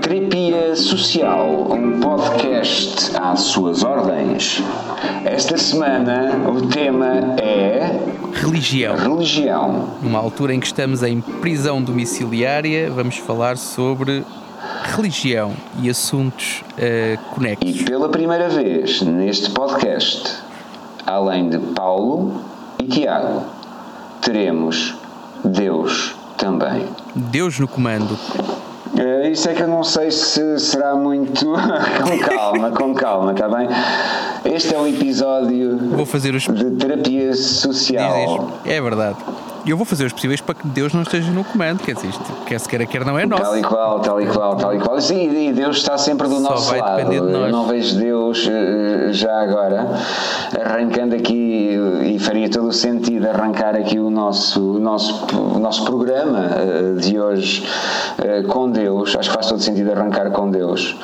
Terapia Social, um podcast às suas ordens. Esta semana o tema é Religião. religião. Numa altura em que estamos em prisão domiciliária, vamos falar sobre religião e assuntos E conexos. pela primeira vez neste podcast, além de Paulo e Tiago, teremos Deus também. Deus no comando. Eh, Isso é que eu não sei se será muito. com calma, com calma, está bem? Este é um episódio Vou fazer os. de terapia social. Dizes, é verdade. E eu vou fazer os possíveis para que Deus não esteja no comando. Quer dizer, isto, quer se queira, quer não é Tal e nosso. qual, tal e qual, tal e qual. Sim, e Deus está sempre do Só nosso lado. Eu não vejo Deus eh, já agora arrancando aqui e faria todo o sentido arrancar aqui o nosso, o nosso, o nosso programa eh, de hoje eh, com Deus. Acho que faz todo sentido arrancar com Deus.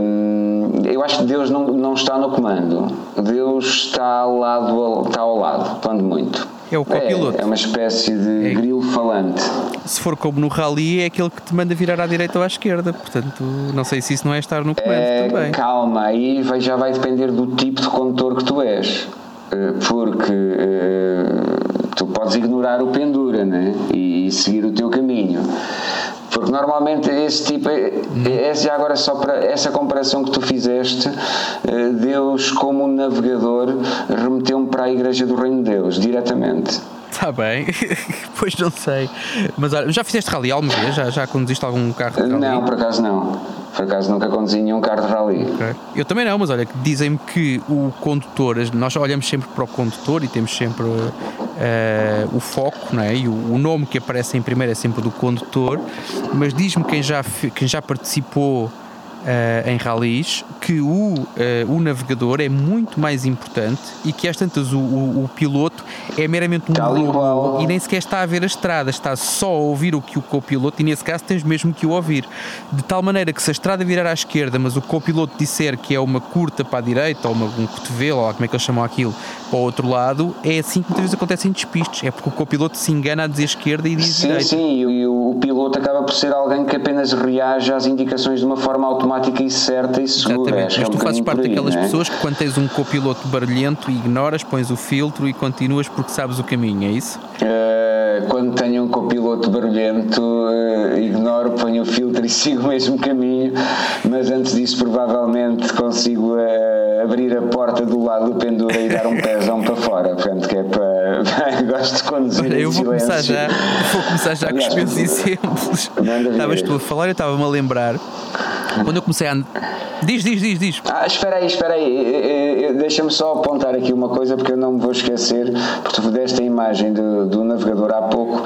Hum, Eu acho que Deus não, não está no comando. Deus está ao lado, está ao lado, quando muito. É o copiloto. É, é uma espécie de É. grilo falante. Se for como no rally, é aquele que te manda virar à direita ou à esquerda. Portanto, não sei se isso não é estar no comando É, também. calma, aí vai- já vai depender do tipo de condutor que tu és. Eh, Porque eh, tu podes ignorar o pendura né? e, e seguir o teu caminho. Porque normalmente esse tipo, é, é já agora só para essa comparação que tu fizeste, eh, Deus como um navegador remeteu-me para a Igreja do Reino de Deus, diretamente. Está bem. pois não sei. Mas olha, já fizeste rally alguma vez? Já, já conduziste algum carro de rally? Não, por acaso não. Por acaso nunca conduzi nenhum carro de rally. Ok. Eu também não, mas olha, dizem-me que o condutor, nós olhamos sempre para o condutor e temos sempre eh, o foco, não é? E o, o nome que aparece em primeiro é sempre do condutor, mas diz-me quem já, quem já participou eh, em ralis que o, eh, o navegador é muito mais importante e que às tantas o, o- o piloto é meramente um e robô e nem sequer está a ver a estrada, está só a ouvir o que o copiloto e nesse caso tens mesmo que o ouvir. De tal maneira que se a estrada virar à esquerda, mas o copiloto disser que é uma curta para a direita ou uma, um cotovelo, ou como é que eles chamam aquilo, para o outro lado, é assim que muitas vezes acontecem despistes. É porque o copiloto se engana a dizer esquerda e diz Sim, direita. sim, e o, o piloto acaba por ser alguém que apenas reage às indicações de uma forma automática e certa e segura. Exatamente, que mas é um tu fazes parte aí, daquelas é? pessoas que quando tens um copiloto barulhento ignoras, pões o filtro e continuas porque sabes o caminho, é isso? Eh, quando tenho um copiloto barulhento, eh, ignoro, ponho o filtro e sigo o mesmo caminho, mas antes disso, provavelmente consigo eh, abrir a porta do lado do pendura e dar um pezão para fora. Portanto, que é para. Gosto de conduzir Olha, em eu vou começar silêncio. já, vou começar já com os meus exemplos. Estavas tu a falar, eu estava-me a lembrar. Quando eu comecei a. Diz, diz, diz, diz. Ah, espera aí, espera aí. Eh, eh, Deixa-me só apontar aqui uma coisa porque eu não me vou esquecer, porque tu deste a imagem do, do navegador há pouco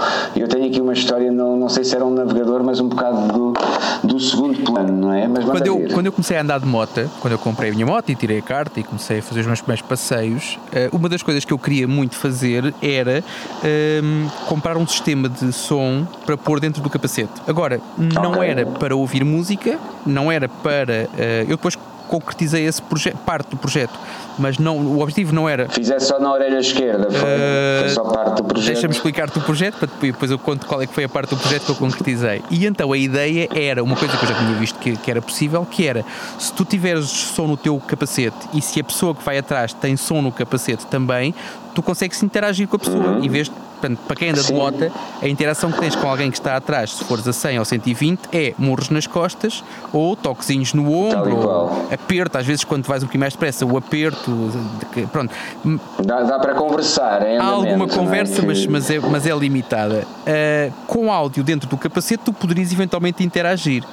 eu tenho aqui uma história, não, não sei se era um navegador, mas um bocado do, do segundo plano, não é? Mas Quando eu, quando eu comecei a andar de moto, quando eu comprei a minha moto e tirei a carta e comecei a fazer os meus primeiros passeios, eh, uma das coisas que eu queria muito fazer era ehm, comprar um sistema de som para pôr dentro do capacete. Agora, não Ok. era para ouvir música, não era para. eh, eu depois concretizei esse projeto, parte do projeto, mas não, o objetivo não era Fizeste só na orelha esquerda, foi, foi só parte do projeto. Deixa-me explicar-te o projeto para depois, depois eu conto qual é que foi a parte do projeto que eu concretizei. E então a ideia era uma coisa que eu já tinha visto que, que era possível, que era se tu tiveres som no teu capacete e se a pessoa que vai atrás tem som no capacete também, tu consegues interagir com a pessoa. Em vez de, portanto, para quem anda de Sim. moto, a interação que tens com alguém que está atrás, se fores a 100 ou 120, é murros nas costas ou toquezinhos no ombro, ou aperto, às vezes quando vais um bocadinho mais depressa, o aperto, de pronto, Dá, dá para conversar, é Há alguma é? conversa, Que- mas, mas, é, mas é limitada. Uh, com áudio dentro do capacete, tu poderias eventualmente interagir.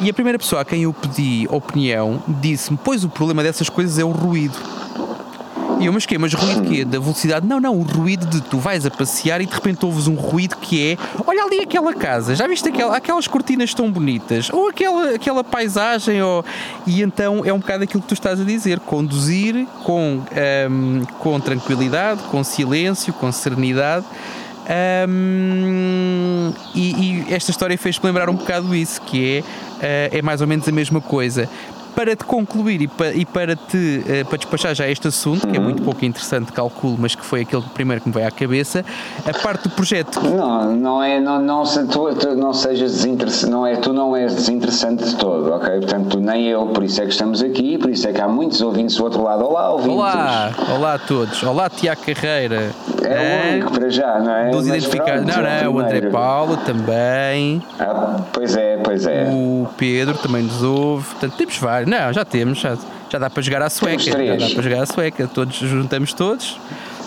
E a primeira pessoa a quem eu pedi opinião disse-me: Pois o problema dessas coisas é o ruído. E eu, mas quê? Mas ruído quê? Da velocidade? Não, não, o ruído de tu vais a passear e de repente ouves um ruído que é olha ali aquela casa, já viste aquela, aquelas cortinas tão bonitas? Ou aquela, aquela paisagem? Ou... E então é um bocado aquilo que tu estás a dizer: conduzir com, ahm, com tranquilidade, com silêncio, com serenidade. Ahm, e, e esta história fez-me lembrar um bocado isso, que é, ah, é mais ou menos a mesma coisa. Para te concluir e para, e para te uh, para despachar já este assunto, que é muito pouco interessante, calculo, mas que foi aquele primeiro que me veio à cabeça, a parte do projeto. Não, não é, não, não, se, tu, tu não sejas desinteressante, não é, tu não és desinteressante de todo, ok? Portanto, nem eu, por isso é que estamos aqui, por isso é que há muitos ouvintes do outro lado. Olá, ouvintes. Olá, olá a todos. Olá, Tiago Carreira. É o único para já, não é? Dos identificados. Não, não, o André Paulo também. Ah, pois é, pois é. O Pedro também nos ouve. Portanto, temos vários. Não, já temos. Já, já dá para jogar à sueca. Já dá para jogar à sueca. Todos juntamos todos.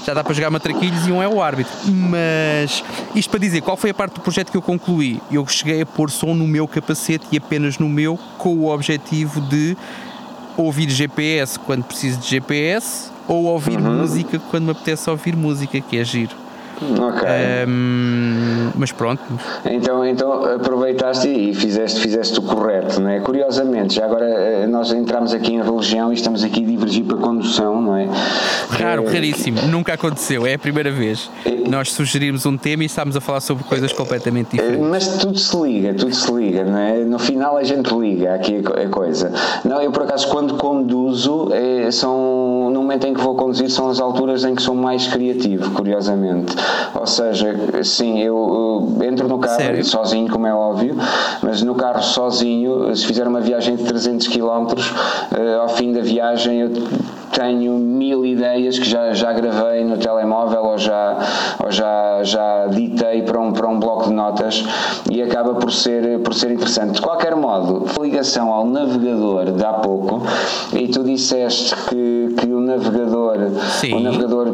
Já dá para jogar matraquilhos e um é o árbitro. Mas isto para dizer, qual foi a parte do projeto que eu concluí? Eu cheguei a pôr som no meu capacete e apenas no meu, com o objetivo de ouvir GPS quando preciso de GPS ou ouvir uhum. música quando me apetece ouvir música, que é giro. Ok. Um, mas pronto. Então, então aproveitaste e fizeste, fizeste o correto, não é? Curiosamente, já agora eh, nós entramos aqui em religião e estamos aqui a divergir para a condução, não é? Raro, é, raríssimo, nunca aconteceu, é a primeira vez. É, nós sugerimos um tema e estamos a falar sobre coisas completamente diferentes. Mas tudo se liga, tudo se liga, não é? No final a gente liga aqui a coisa. Não, eu por acaso quando conduzo, são, no momento em que vou conduzir, são as alturas em que sou mais criativo, curiosamente. Ou seja, sim, eu, eu entro no carro Sério? sozinho, como é óbvio, mas no carro sozinho, se fizer uma viagem de 300 km, uh, ao fim da viagem eu tenho mil ideias que já, já gravei no telemóvel ou já, ou já, já ditei para um, para um bloco de notas e acaba por ser, por ser interessante. De qualquer modo, ligação ao navegador de há pouco, e tu disseste que, que o navegador, Sim. o navegador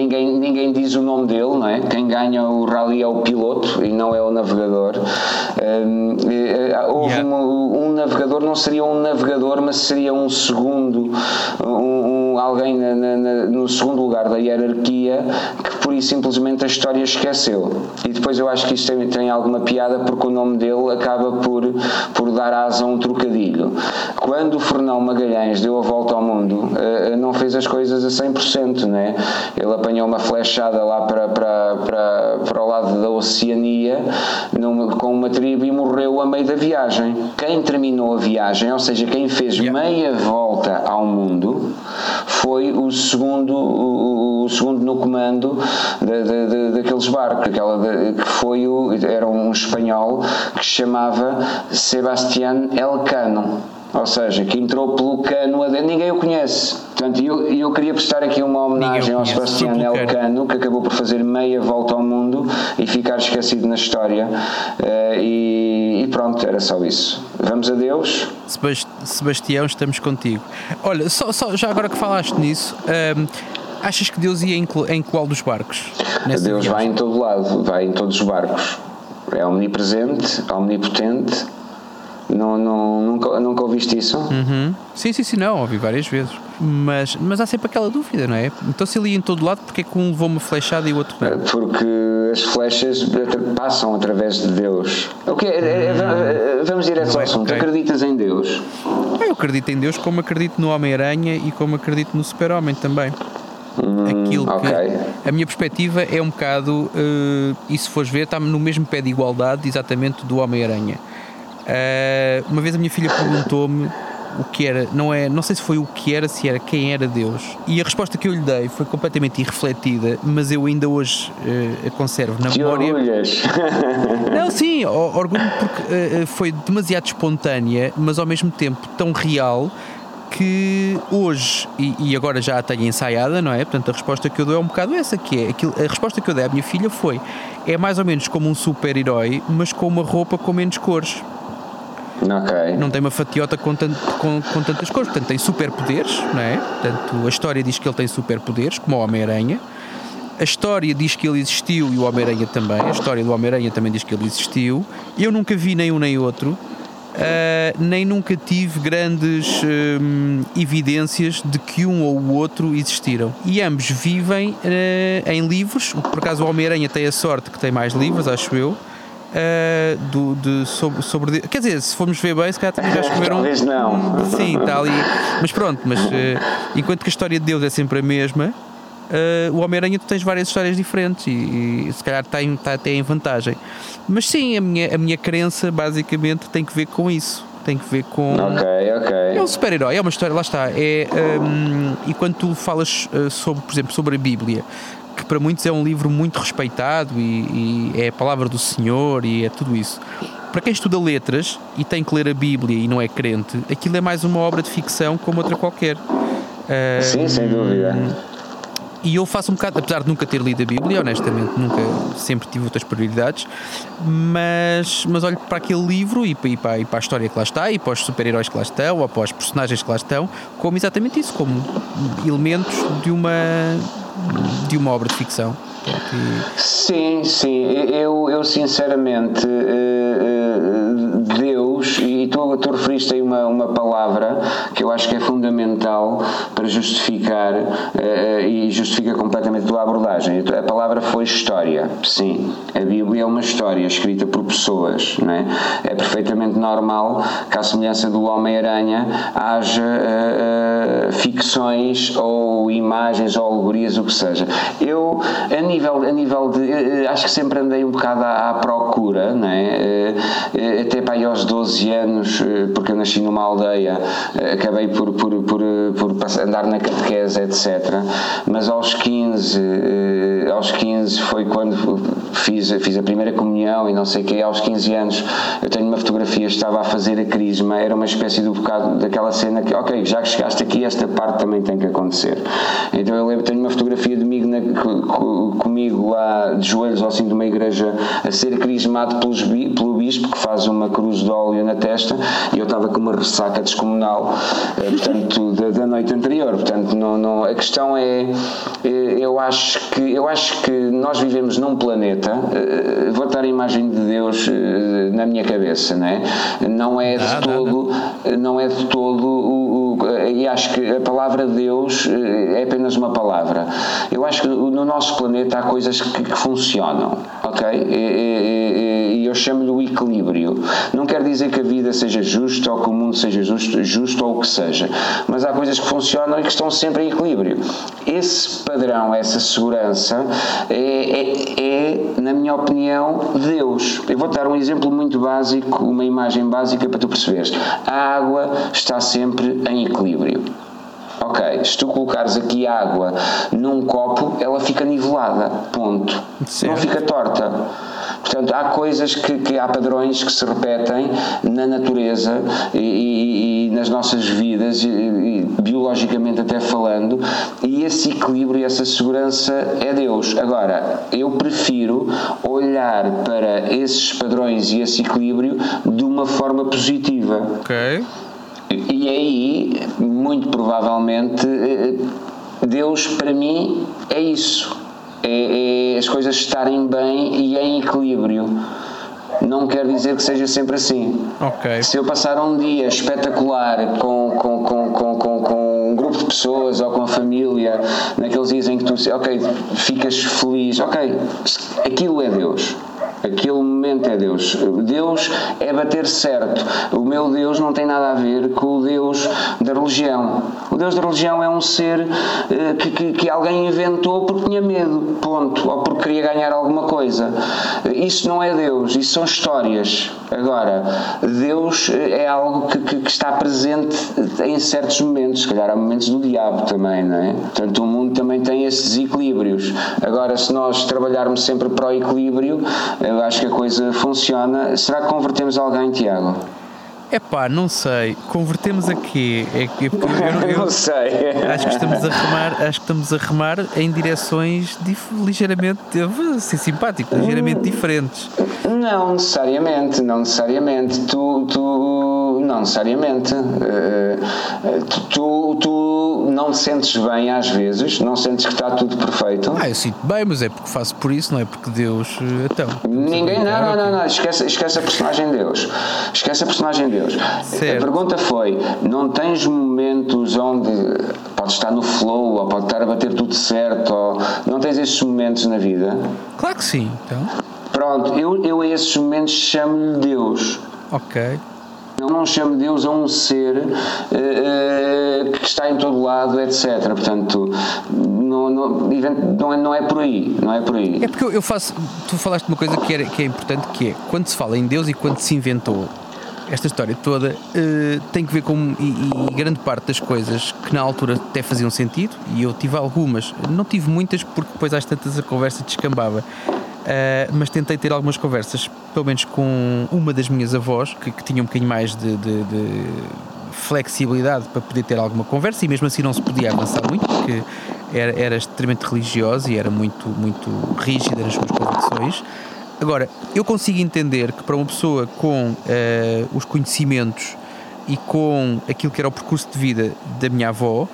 ninguém, ninguém diz o nome dele, não é? Quem ganha o rally é o piloto e não é o navegador. Um, houve yeah. um, um, navegador, não seria um navegador, mas seria um segundo, um, alguém na, na, no segundo lugar da hierarquia por isso simplesmente a história esqueceu. E depois eu acho que isto tem, tem alguma piada porque o nome dele acaba por, por dar asa a um trocadilho. Quando o Fernão Magalhães deu a volta ao mundo, uh, não fez as coisas a 100%, né? Ele apanhou uma flechada lá para, para, para, para o lado da Oceania numa, com uma tribo e morreu a meio da viagem. Quem terminou a viagem, ou seja, quem fez meia volta ao mundo, foi o segundo, o, o segundo no comando de, de, de, daqueles barcos, aquela que foi o, era um espanhol que se chamava Sebastián Elcano ou seja, que entrou pelo cano adentro, ninguém o conhece. Portanto, eu, eu queria prestar aqui uma homenagem ao Sebastião Elcano, que acabou por fazer meia volta ao mundo e ficar esquecido na história. Uh, e, e, pronto, era só isso. Vamos a Deus. Sebastião, estamos contigo. Olha, só, só já agora que falaste nisso. Um, ehm, achas que Deus ia em, em qual dos barcos? Deus viagem? vai em todo lado, vai em todos os barcos. É omnipresente, omnipotente não, não, nunca, nunca ouviste isso? Uhum. Sim, sim, sim, não, ouvi várias vezes. Mas, mas há sempre aquela dúvida, não é? Então se ele ia em todo lado, porque é que um levou uma flechada e o outro não? Porque as flechas passam através de Deus. O que é, é, é, vamos direto ao é, assunto. Okay. Acreditas em Deus? Eu acredito em Deus como acredito no Homem-Aranha e como acredito no Super-Homem também. Hum, Aquilo que okay. a minha perspectiva é um bocado, uh, e se fores ver, está no mesmo pé de igualdade exatamente do Homem-Aranha. Uh, uma vez a minha filha perguntou-me o que era, não é, não sei se foi o que era, se era quem era Deus. E a resposta que eu lhe dei foi completamente irrefletida, mas eu ainda hoje uh, conservo na memória. Orgulhas. Não, sim, orgulho porque uh, foi demasiado espontânea, mas ao mesmo tempo tão real que hoje, e, e, agora já a tenho ensaiada, não é? Portanto, a resposta que eu dou é um bocado essa, que é aquilo, a resposta que eu dei à minha filha foi é mais ou menos como um super-herói, mas com uma roupa com menos cores. Okay. Não tem uma fatiota com, tant, com, com tantas cores. Portanto, tem superpoderes, não é? Portanto, a história diz que ele tem superpoderes, como o Homem-Aranha. A história diz que ele existiu e o Homem-Aranha também. A história do Homem-Aranha também diz que ele existiu. Eu nunca vi nem um nem outro. Uh, nem nunca tive grandes uh, evidências de que um ou o outro existiram. E ambos vivem uh, em livros. Por acaso o Homem-Aranha tem a sorte que tem mais livros, acho eu uh, do, de, sobre, sobre. Quer dizer, se formos ver bem, se calhar também já escreveram. Talvez não. Um, sim, está ali. Mas pronto, mas uh, enquanto que a história de Deus é sempre a mesma. Uh, o Homem-Aranha tu tens várias histórias diferentes e, e se calhar está, está até em vantagem. Mas sim, a minha, a minha crença basicamente tem que ver com isso. tem que ver com. Ok, ok. É um super-herói, é uma história, lá está. É, um, e quando tu falas uh, sobre, por exemplo, sobre a Bíblia, que para muitos é um livro muito respeitado e, e é a palavra do Senhor e é tudo isso. Para quem estuda letras e tem que ler a Bíblia e não é crente, aquilo é mais uma obra de ficção como outra qualquer. Sim, sem dúvida. E eu faço um bocado, apesar de nunca ter lido a Bíblia, honestamente, nunca, sempre tive outras prioridades, mas, mas olho para aquele livro e, e, para, e para a história que lá está, e para os super-heróis que lá estão, ou para os personagens que lá estão, como exatamente isso, como elementos de uma, de uma obra de ficção. Sim, sim. Eu, eu sinceramente, Deus, e tu, tu referiste aí uma, uma palavra que eu acho que é fundamental para justificar eh, e justifica completamente a tua abordagem. A palavra foi história. Sim, a Bíblia é uma história escrita por pessoas. Não é? é perfeitamente normal que, à semelhança do Homem-Aranha, haja ficções ou imagens ou alegorias, o que seja. Eu, a nível, a nível de. Acho que sempre andei um bocado à, à procura, né? até para aí aos 12 anos, porque eu nasci numa aldeia, acabei por, por, por, por andar na catequese, etc. Mas aos 15, aos 15 foi quando fiz, fiz a primeira comunhão e não sei o quê. Aos 15 anos eu tenho uma fotografia, estava a fazer a crisma, era uma espécie do bocado daquela cena que, ok, já que chegaste aqui, esta parte também tem que acontecer. Então eu lembro, tenho uma fotografia de mim na, comigo lá de joelhos ao fim de uma igreja a ser crismado pelos, pelo bispo que faz uma cruz de óleo na testa e eu estava com uma ressaca descomunal eh, portanto da, da, noite anterior. Portanto não, não a questão é eh, eu acho que eu acho que nós vivemos num planeta eh, vou dar a imagem de Deus na minha cabeça não é? Não é de todo não é de todo o, o, e acho que a palavra Deus é apenas uma palavra eu acho que no nosso planeta há coisas que, que funcionam, ok? E, e, e eu chamo-lhe o equilíbrio. Não quer dizer que a vida seja justa ou que o mundo seja justo, justo ou o que seja, mas há coisas que funcionam e que estão sempre em equilíbrio. Esse padrão, essa segurança, é, é, é na minha opinião, Deus. Eu vou dar um exemplo muito básico, uma imagem básica para tu perceberes. A água está sempre em equilíbrio. Ok, se tu colocares aqui água num copo, ela fica nivelada, ponto. Certo. Não fica torta. Portanto, há coisas que, que, há padrões que se repetem na natureza e, e, e nas nossas vidas, e, biologicamente até falando, e esse equilíbrio e essa segurança é Deus. Agora, eu prefiro olhar para esses padrões e esse equilíbrio de uma forma positiva. Ok. E aí, muito provavelmente, eh, Deus para mim é isso. É, é as coisas estarem bem e em equilíbrio não quer dizer que seja sempre assim. Okay. Se eu passar um dia espetacular com, com, com, com, com, com um grupo de pessoas ou com a família, naqueles dias em que tu, ok, ficas feliz, ok, aquilo é Deus. Aquele momento é Deus. Deus é bater certo. O meu Deus não tem nada a ver com o Deus da religião. O Deus da religião é um ser uh, que, que, que, alguém inventou porque tinha medo, ponto. Ou porque queria ganhar alguma coisa. Isso não é Deus, isso são histórias. Agora, Deus é algo que, que, que está presente em certos momentos. Se calhar há momentos do diabo também, não é? Portanto, o mundo também tem esses equilíbrios. Agora, se nós trabalharmos sempre para o equilíbrio, eu acho que a coisa funciona. Será que convertemos alguém, Tiago? É pá, não sei. Convertemos a quê? É, que eu, eu, eu, não sei. Acho que estamos a remar, acho que estamos a remar em direções dif, ligeiramente, vou ser simpático, ligeiramente diferentes. Não necessariamente, não necessariamente. Tu, tu não necessariamente. Uh, tu, tu não te sentes bem às vezes, não sentes que está tudo perfeito. Ah, eu sinto bem, mas é porque faço por isso, não é porque Deus. Eh, então. Ninguém, não, não, não, não, esquece, esquece a personagem de Deus. Esquece a personagem de Deus. Certo. A pergunta foi: não tens momentos onde podes estar no flow, ou pode estar a bater tudo certo, ou não tens esses momentos na vida? Claro que sim, então. Pronto, eu, eu a esses momentos chamo-lhe Deus. Ok. Não chamo Deus a um ser uh, que está em todo lado, etc. Portanto, não, não, é, não é por aí. Não é por aí. É porque eu faço. Tu falaste de uma coisa que é, que é importante, que é quando se fala em Deus e quando se inventou esta história toda uh, tem que ver com e, e, grande parte das coisas que na altura até faziam sentido e eu tive algumas, não tive muitas porque depois às tantas a conversa descambava. Uh, mas tentei ter algumas conversas, pelo menos com uma das minhas avós, que, que tinha um bocadinho mais de, de, de, flexibilidade para poder ter alguma conversa, e mesmo assim não se podia avançar muito, porque era, era extremamente religiosa e era muito, muito rígida nas suas convicções. Agora, eu consigo entender que para uma pessoa com uh, os conhecimentos e com aquilo que era o percurso de vida da minha avó,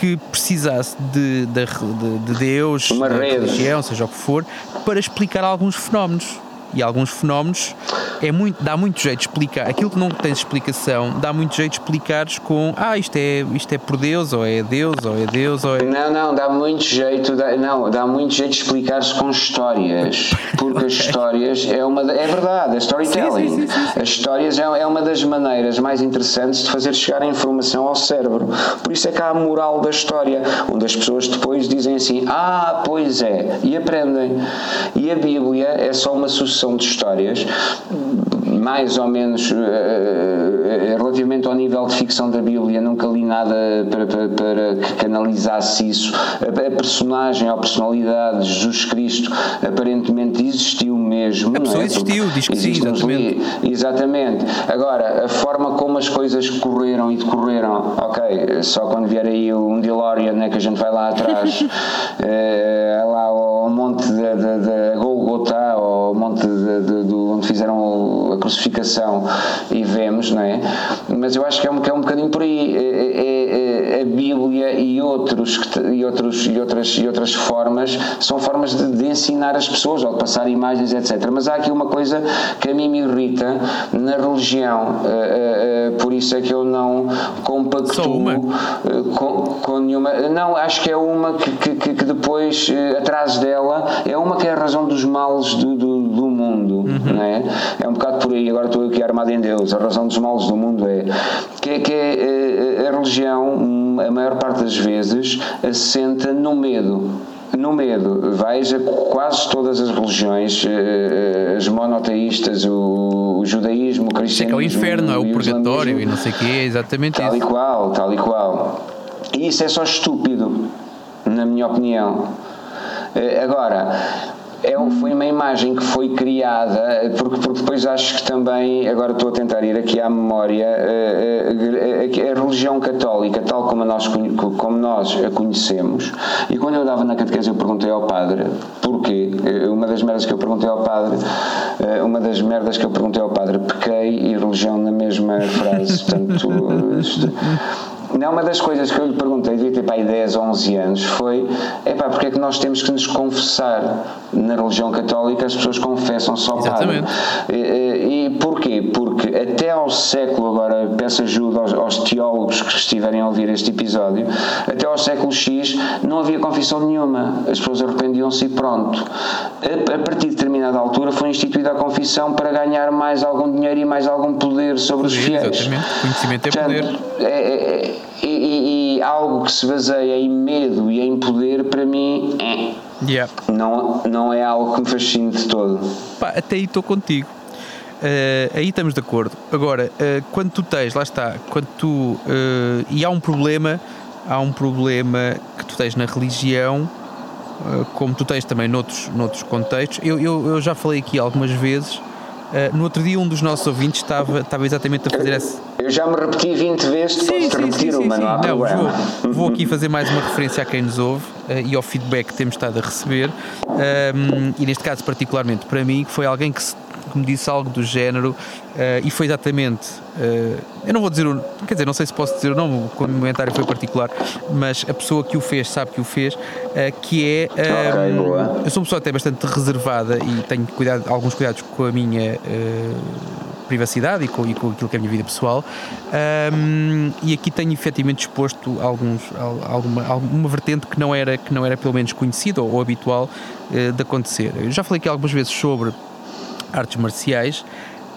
que precisasse de, de, de Deus, uma de religião, seja o que for, para explicar alguns fenómenos e alguns fenómenos é muito, dá muito jeito de explicar. Aquilo que não tens explicação, dá muito jeito de explicares com ah, isto é, isto é por Deus, ou é Deus, ou é Deus, ou é. Não, não, dá muito jeito, dá, não, dá muito jeito de explicar-se com histórias. Porque okay. as histórias é uma. É verdade, a storytelling. Sim, sim, sim, as histórias é, é uma das maneiras mais interessantes de fazer chegar a informação ao cérebro. Por isso é que há a moral da história, onde as pessoas depois dizem assim, ah, pois é, e aprendem. E a Bíblia é só uma sucessão sucessão de histórias, mais ou menos uh, relativamente ao nível de ficção da Bíblia, nunca li nada para, para, para que analisasse isso. A, personagem, a personalidade de Jesus Cristo aparentemente existiu mesmo. A pessoa é? existiu, diz que sim, exatamente. exatamente. Agora, a forma como as coisas correram e decorreram, ok, só quando vier aí um DeLorean né, que a gente vai lá atrás, é, lá ao monte da Golgotha, ao monte de, de, de, onde fizeram a crucificação e vemos, não é? Mas eu acho que é um, que é um bocadinho por aí. É, é, é, a Bíblia e, outros, e, outros, e, outras, e outras formas são formas de, de ensinar as pessoas ou de passar imagens, etc. Mas há aqui uma coisa que a mim me irrita na religião, uh, uh, uh, por isso é que eu não compactuo com, com nenhuma. Não, acho que é uma que, que, que depois, atrás dela, é uma que é a razão dos males do, do, do mundo, uhum. não é? É um bocado aí, agora estou aqui armado em Deus, a razão dos males do mundo é que, que é, a religião, a maior parte das vezes, assenta no medo no medo. Veja quase todas as religiões, eh, as monoteístas, o, judaísmo, o cristianismo. É, é o inferno, é o purgatório e não sei o quê, é exatamente tal isso. Tal e qual, tal e qual. E isso é só estúpido, na minha opinião. Eh, agora, é, foi uma imagem que foi criada, porque, porque depois acho que também, agora estou a tentar ir aqui à memória, a, eh, a, eh, a religião católica, tal como nós, como nós a conhecemos, e quando eu dava na catequese eu perguntei ao padre porquê, eh, uma das merdas que eu perguntei ao padre, uma das merdas que eu perguntei ao padre, pequei e religião na mesma frase, portanto não, uma das coisas que eu lhe perguntei, devia ter aí 10 ou 11 anos, foi: é pá, porque é que nós temos que nos confessar? Na religião católica as pessoas confessam só Exatamente. padre. E, e porquê? Porque até ao século, agora peço ajuda aos, aos, teólogos que estiverem a ouvir este episódio, até ao século X não havia confissão nenhuma. As pessoas arrependiam-se e pronto. A, a partir de determinada altura foi instituída a confissão para ganhar mais algum dinheiro e mais algum poder sobre os fiéis. Exatamente. Conhecimento é Portanto, poder. É, é, e, e, algo que se baseia em medo e em poder, para mim, é. Yeah. Não, não é algo que me fascine de todo. Pá, até aí estou contigo. Uh, aí estamos de acordo. Agora, uh, quando tu tens, lá está, quando tu. Uh, e há um problema, há um problema que tu tens na religião, como tu tens também noutros, noutros contextos. Eu, eu, eu já falei aqui algumas vezes Uh, no outro dia, um dos nossos ouvintes estava, estava exatamente a fazer essa. Eu já me repeti 20 vezes, sim, posso sim, repetir sim, uma, sim, não, não vou, vou, aqui fazer mais uma referência a quem nos ouve uh, e ao feedback que temos estado a receber. Um, ehm, e neste caso, particularmente para mim, que foi alguém que se que me disse algo do género uh, e foi exatamente. Uh, eu não vou dizer o. Quer dizer, não sei se posso dizer o nome, o comentário foi particular, mas a pessoa que o fez sabe que o fez, uh, que é. Okay, eu sou uma pessoa até bastante reservada e tenho cuidado, alguns cuidados com a minha privacidade e com, e com aquilo que é a minha vida pessoal. Um, e aqui tenho efetivamente exposto alguns, alguma, alguma vertente que não era, que não era pelo menos conhecida ou, ou habitual uh, de acontecer. Eu já falei aqui algumas vezes sobre artes marciais.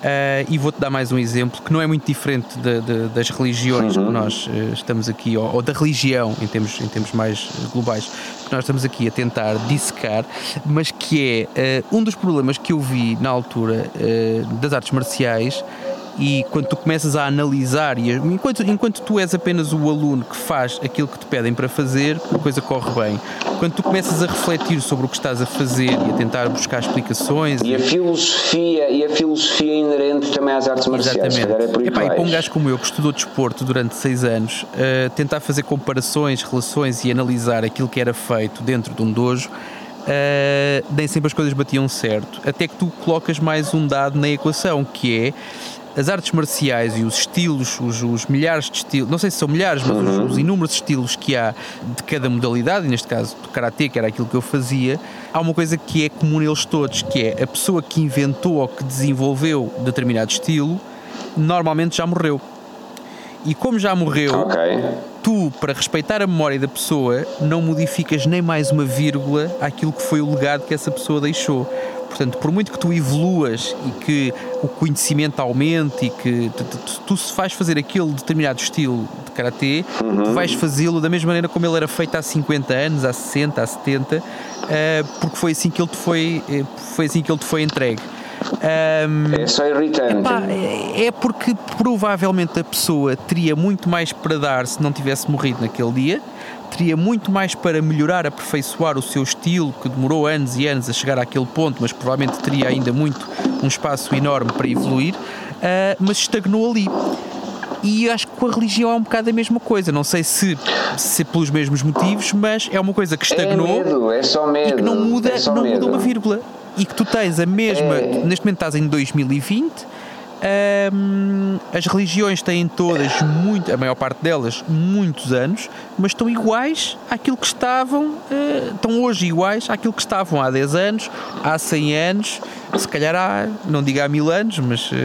Uh, e vou-te dar mais um exemplo que não é muito diferente de, de, das religiões uhum. que nós uh, estamos aqui, ou, ou, da religião em termos, em termos mais globais, que nós estamos aqui a tentar dissecar, mas que é uh, um dos problemas que eu vi na altura das artes marciais E quando tu começas a analisar, e enquanto, enquanto tu és apenas o aluno que faz aquilo que te pedem para fazer, a coisa corre bem. Quando tu começas a refletir sobre o que estás a fazer e a tentar buscar explicações. E a filosofia, e a filosofia inerente também às artes marciais. Exatamente. É por Epá, e para um gajo como eu que estudou desporto durante seis anos, uh, tentar fazer comparações, relações e analisar aquilo que era feito dentro de um dojo. Uh, nem sempre as coisas batiam certo, até que tu colocas mais um dado na equação que é as artes marciais e os estilos, os, os, milhares de estilos, não sei se são milhares, mas uhum. os, os, inúmeros estilos que há de cada modalidade, e neste caso do karatê, que era aquilo que eu fazia, há uma coisa que é comum neles todos, que é a pessoa que inventou ou que desenvolveu determinado estilo, normalmente já morreu. E como já morreu, okay. tu, para respeitar a memória da pessoa, não modificas nem mais uma vírgula àquilo que foi o legado que essa pessoa deixou. Portanto, por muito que tu evoluas e que o conhecimento aumente e que tu, tu, tu se vais fazer aquele determinado estilo de karatê, uhum. tu vais fazê-lo da mesma maneira como ele era feito há 50 anos, há 60, há 70, uh, porque foi assim que ele te foi, eh, foi assim que ele te foi entregue. Um, é só irritante. Epá, é, é porque provavelmente a pessoa teria muito mais para dar se não tivesse morrido naquele dia teria muito mais para melhorar, aperfeiçoar o seu estilo, que demorou anos e anos a chegar àquele ponto, mas provavelmente teria ainda muito um espaço enorme para evoluir, uh, mas estagnou ali. E acho que com a religião é um bocado a mesma coisa. Não sei se, se pelos mesmos motivos, mas é uma coisa que estagnou é medo, é só medo, e que não muda, é não muda uma vírgula. E que tu tens a mesma. É. Neste momento estás em 2020 um, as religiões têm todas, muito, a maior parte delas, muitos anos, mas estão iguais àquilo que estavam, uh, estão hoje iguais àquilo que estavam há 10 anos, há 100 anos, se calhar há, não digo há mil anos, mas uh,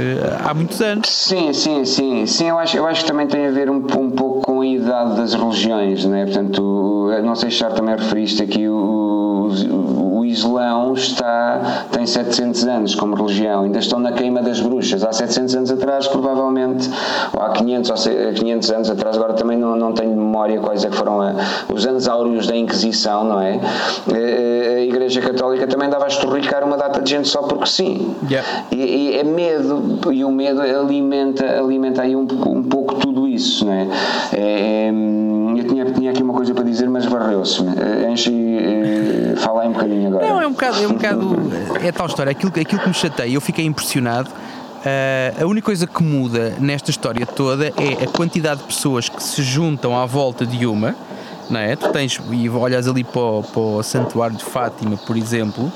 há muitos anos. Sim, sim, sim, sim, eu acho, eu acho que também tem a ver um, um pouco com a idade das religiões, né? portanto, não sei se já também referiste aqui o, o, o Islão está, tem 700 anos como religião, ainda estão na queima das bruxas, há 700 anos atrás provavelmente, ou há 500 ou 500 anos atrás, agora também não, não tenho memória quais é que foram a, os anos áureos da Inquisição, não é? A, a Igreja Católica também dava a estorricar uma data de gente só porque sim. Yeah. E, e, é medo, e o medo alimenta, alimenta aí um, um pouco tudo isso, não é? é, é eu tinha, tinha aqui uma coisa para dizer, mas varreu-se-me. Eh, enche, eh, fala aí um bocadinho agora. Não, é um bocado, é um bocado, é tal história, aquilo, aquilo que me chateia, eu fiquei impressionado Uh, a única coisa que muda nesta história toda é a quantidade de pessoas que se juntam à volta de uma, não é? Tu tens, e olhas ali para o, para o Santuário de Fátima, por exemplo,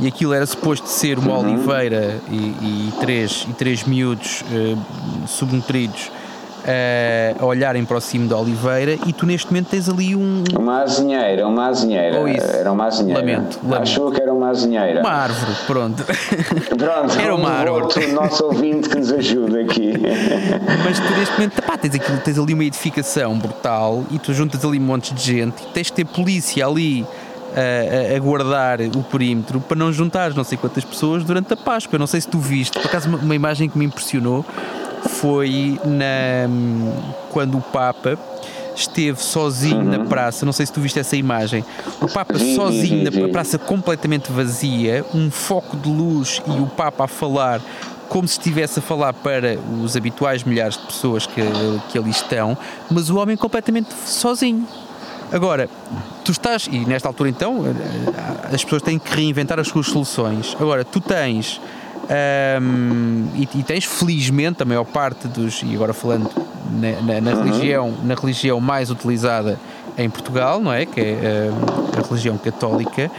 e aquilo era suposto ser uma uhum. oliveira e, e, três, e três miúdos uh, subnutridos uh, a olharem para o cimo da oliveira e tu neste momento tens ali um. Uma azinheira, uma azinheira. Oh, era uma azinheira. Lamento, lamento. Achou que era uma azinheira. Uma árvore, pronto. Pronto, era uma árvore. outro nosso ouvinte que nos ajuda aqui. Mas tu neste momento pá, tens, aquilo, tens ali uma edificação brutal e tu juntas ali um monte de gente e tens de ter polícia ali. A, a, guardar o perímetro para não juntar não sei quantas pessoas durante a Páscoa. Eu não sei se tu viste, por acaso, uma, uma imagem que me impressionou foi na, quando o Papa esteve sozinho uhum. na praça. Não sei se tu viste essa imagem. O Papa sozinho na praça completamente vazia, um foco de luz e o Papa a falar como se estivesse a falar para os habituais milhares de pessoas que, que ali estão, mas o homem completamente sozinho. Agora, tu estás, e nesta altura então, as pessoas têm que reinventar as suas soluções. Agora, tu tens um, e, e, tens felizmente a maior parte dos e agora falando na, na, na uhum. religião na religião mais utilizada em Portugal não é que é uh, a religião católica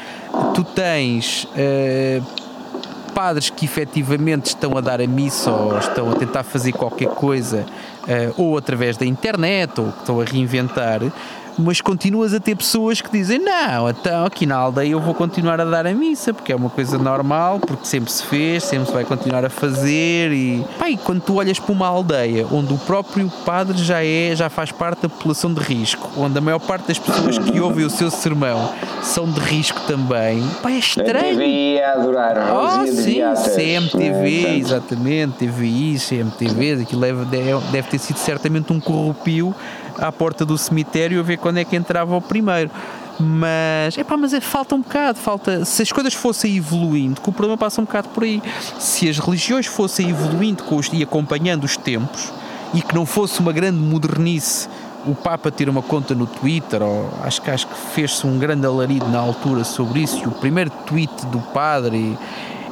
tu tens uh, padres que efetivamente estão a dar a missa ou estão a tentar fazer qualquer coisa uh, ou através da internet ou que estão a reinventar mas continuas a ter pessoas que dizem: Não, então aqui na aldeia eu vou continuar a dar a missa, porque é uma coisa normal, porque sempre se fez, sempre se vai continuar a fazer. E, pá, e quando tu olhas para uma aldeia onde o próprio padre já é, já faz parte da população de risco, onde a maior parte das pessoas que ouvem o seu sermão são de risco também, pá, é estranho. A adorar, oh, sim, CMTV, é, exatamente, TVI, CMTV, aquilo deve, deve ter sido certamente um corrupio à porta do cemitério a ver quando é que entrava o primeiro. Mas, epá, mas é, falta um bocado, falta. Se as coisas fossem evoluindo, que o problema passa um bocado por aí. Se as religiões fossem evoluindo com os, e acompanhando os tempos e que não fosse uma grande modernice o Papa ter uma conta no Twitter, ou acho que acho que fez-se um grande alarido na altura sobre isso, e o primeiro tweet do padre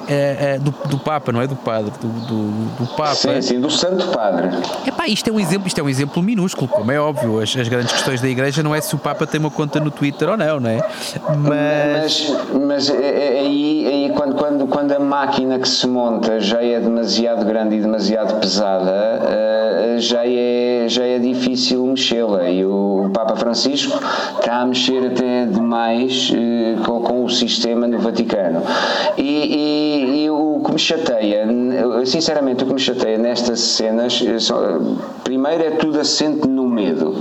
é, é, do, do Papa, não é do Padre, do, do, do Papa. Sim, sim, do Santo Padre. Epá, isto é um exemplo, isto é um exemplo minúsculo, como é óbvio. As, as grandes questões da Igreja não é se o Papa tem uma conta no Twitter ou não, não é? Mas, mas, mas é, é, é aí, aí quando, quando, quando a máquina que se monta já é demasiado grande e demasiado pesada, eh, já é, já é difícil mexê-la. E o Papa Francisco está a mexer até demais eh, com, com o sistema no Vaticano. e, e e, o que me chateia, sinceramente, o que me chateia nestas cenas, primeiro é tudo assente no medo.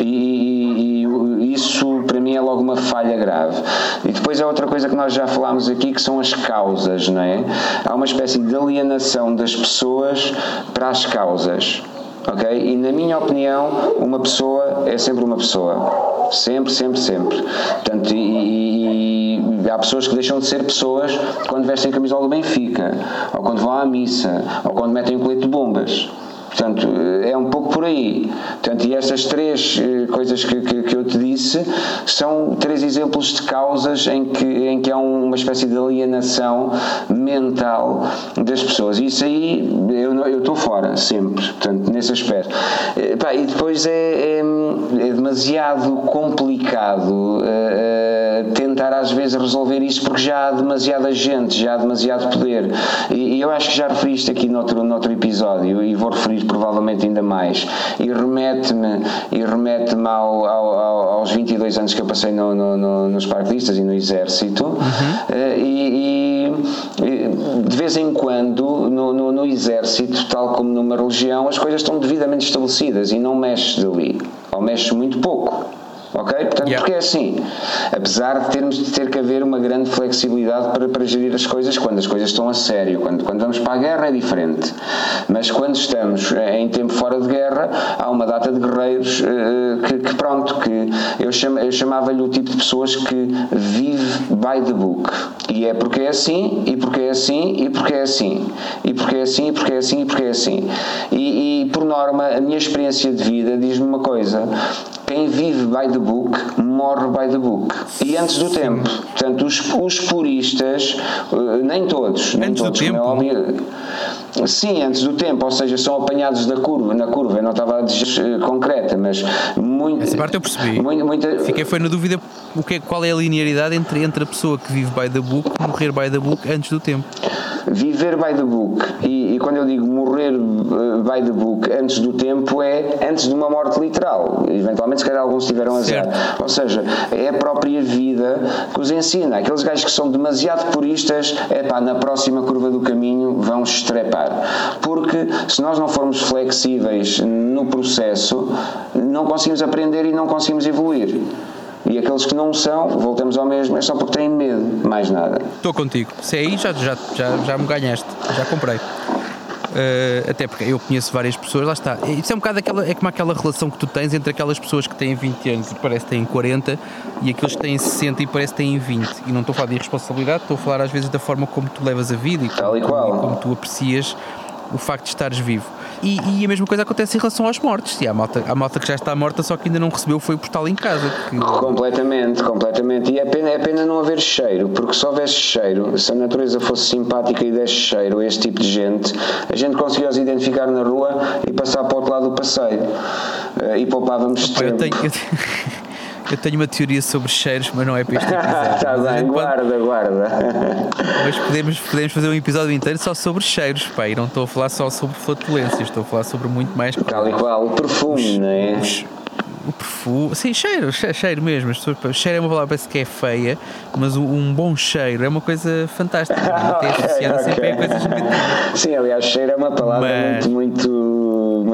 E, e, isso para mim é logo uma falha grave. E depois há outra coisa que nós já falámos aqui que são as causas, não é? Há uma espécie de alienação das pessoas para as causas. Ok? E na minha opinião, uma pessoa é sempre uma pessoa. Sempre, sempre, sempre. Portanto, e, e há pessoas que deixam de ser pessoas quando vestem a camisola do Benfica, ou quando vão à missa, ou quando metem um colete de bombas. Portanto, é um pouco por aí. Portanto, e estas três eh, coisas que, que, que, eu te disse são três exemplos de causas em que, em que há uma espécie de alienação mental das pessoas. E isso aí eu estou fora, sempre. Portanto, nesse aspecto. Eh, e depois é, é, é demasiado complicado. Uh, tentar às vezes resolver isso porque já há demasiada gente, já há demasiado poder. E, e eu acho que já referi isto aqui noutro, noutro episódio e vou referir provavelmente ainda mais. E remete-me e remete-me ao, ao, aos 22 anos que eu passei no, no, no, nos parquistas e no exército. Uhum. Uh, e, e, de vez em quando no, exército, tal como numa religião, as coisas estão devidamente estabelecidas e não mexes dali, ou mexes muito pouco. Ok? Portanto, yeah. porque é assim. Apesar de termos de ter que haver uma grande flexibilidade para, para gerir as coisas quando as coisas estão a sério. Quando, quando vamos para a guerra é diferente. Mas quando estamos em tempo fora de guerra, há uma data de guerreiros uh, que, que, pronto, que eu, cham, eu chamava-lhe o tipo de pessoas que vive by the book. E é porque é assim, e porque é assim, e porque é assim. E porque é assim, e porque é assim, e porque é assim. E, e por norma, a minha experiência de vida diz-me uma coisa quem vive by the book morre by the book. E antes do tempo. Portanto, os, os puristas, eh, nem todos, nem antes todos, do tempo. É óbvio, Sim, antes do tempo, ou seja, são apanhados da curva, na curva, eu não estava a dizer eh, concreta, mas muito. Essa parte eu percebi. Muito, muita... Fiquei foi na dúvida o que é, qual é a linearidade entre, entre a pessoa que vive by the book morrer by the book antes do tempo viver by the book, e, e, quando eu digo morrer eh, by the book antes do tempo, é antes de uma morte literal. Eventualmente, se calhar, alguns tiveram azar. Ou seja, é a própria vida que os ensina. Aqueles gajos que são demasiado puristas, é pá, na próxima curva do caminho vão estrepar. Porque se nós não formos flexíveis no processo, não conseguimos aprender e não conseguimos evoluir. E aqueles que não são, voltamos ao mesmo, é só porque têm medo, mais nada. Estou contigo. Se é aí, já, já, já, já me ganhaste, já comprei. Uh, até porque eu conheço várias pessoas, lá está. Isso é um bocado aquela, é como aquela relação que tu tens entre aquelas pessoas que têm 20 anos e parece que têm 40 e aqueles que têm 60 e parece que têm 20. E não estou a falar de irresponsabilidade, estou a falar às vezes da forma como tu levas a vida e como, e como tu aprecias o facto de estares vivo. E, e, a mesma coisa acontece em relação aos mortos. E há malta, há malta que já está morta, só que ainda não recebeu foi o postal em casa. Que... Completamente, completamente. E é pena, é pena não haver cheiro, porque se houvesse cheiro, se a natureza fosse simpática e desse cheiro a este tipo de gente, a gente conseguia os identificar na rua e passar para o outro lado do passeio. Eh, e poupávamos Opa, tempo. Eu tenho, eu tenho... Uma teoria sobre cheiros, mas não é para este episódio. Está bem, guarda, guarda. Mas podemos, podemos fazer um episódio inteiro só sobre cheiros, pá, e não estou a falar só sobre flatulências, estou a falar sobre muito mais. Tal e qual, o perfume, não é? Os, o perfume, sim, cheiro, cheiro mesmo. Cheiro é uma palavra que é feia, mas um bom cheiro é uma coisa fantástica. Associada okay. sempre a coisas negativas. Sim, aliás, cheiro é uma palavra mas... muito, muito,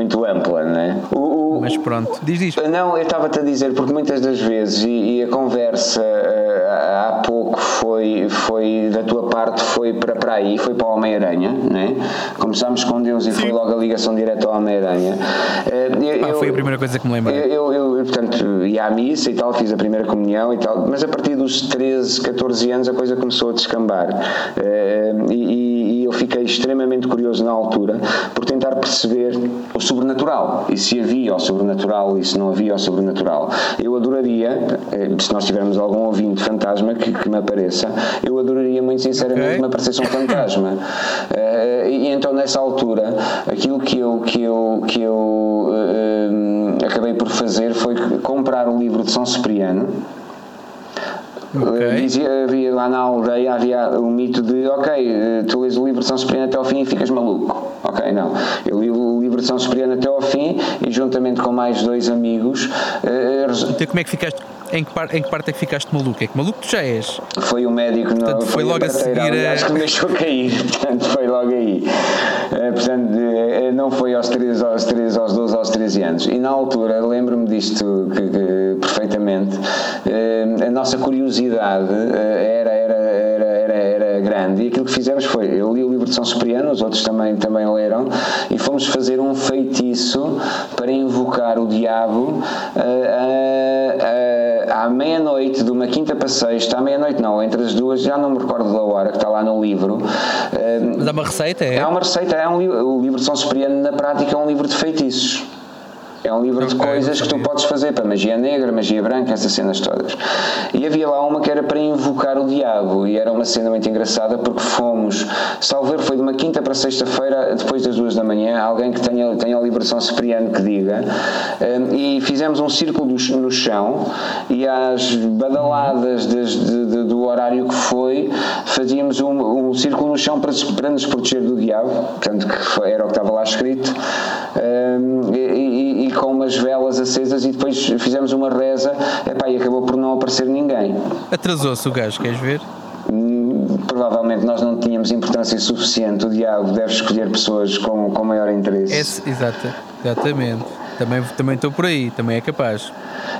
muito ampla, não é? O, o, mas pronto, diz isto. Não, eu estava-te a dizer, porque muitas das vezes, e, e a conversa uh, há pouco foi, foi, da tua parte, foi para, para aí, foi para o Homem-Aranha, né? Começámos com Deus e Sim. foi logo a ligação direta ao Homem-Aranha. Ah, foi a primeira coisa que me lembro. Eu, eu, portanto, ia à missa e tal, fiz a primeira comunhão e tal, mas a partir dos 13, 14 anos a coisa começou a descambar. Uh, e, e, eu fiquei extremamente curioso na altura por tentar perceber o sobrenatural e se havia o sobrenatural e se não havia o sobrenatural. Eu adoraria, eh, se nós tivermos algum ouvinte fantasma que, que me apareça, eu adoraria muito sinceramente okay. que me aparecesse um fantasma. Uh, e então nessa altura, aquilo que eu, que eu, que eu uh, acabei por fazer foi comprar o livro de São Cipriano Okay. Dizia, havia lá na aldeia havia o mito de ok, eh, tu lês o livro de São Cipriano até ao fim e ficas maluco. Ok, não. Eu li o livro de São Cipriano até ao fim e juntamente com mais dois amigos. Uh, então como é que ficaste? Em que, parte, em que parte é que ficaste maluco? É que maluco tu já és. Foi o médico, portanto, foi, foi logo a seguir. A... Acho que me deixou cair, portanto, foi logo aí. Uh, portanto, uh, não foi aos 3, aos 3, aos 12, aos 13 anos. E na altura, lembro-me disto que, que, perfeitamente, uh, a nossa curiosidade era, era, era, era, era grande e aquilo que fizemos foi, eu li o livro de São Cipriano, os outros também, também leram, e fomos fazer um feitiço para invocar o diabo à meia-noite, de uma quinta para sexta, à meia-noite não, entre as duas, já não me recordo da hora que está lá no livro. Mas há uma receita, é? Há uma receita, é um, o livro de São Cipriano na prática é um livro de feitiços. É um livro de coisas que tu podes fazer para magia negra, magia branca, essas cenas todas. E havia lá uma que era para invocar o diabo, e era uma cena muito engraçada porque fomos, salver foi de uma quinta para sexta-feira, depois das duas da manhã, alguém que tenha, tenha a liberação Cipriano que diga, um, e fizemos um círculo no chão, e às badaladas de, de, do horário que foi, fazíamos um, um círculo no chão para, para nos proteger do diabo, portanto, que era o que estava lá escrito, um, e, e com umas velas acesas e depois fizemos uma reza epá, e acabou por não aparecer ninguém. Atrasou-se o gajo, queres ver? Hum, provavelmente nós não tínhamos importância suficiente. O diabo deve escolher pessoas com, com maior interesse. Esse, exata, exatamente. Também, também estou por aí, também é capaz.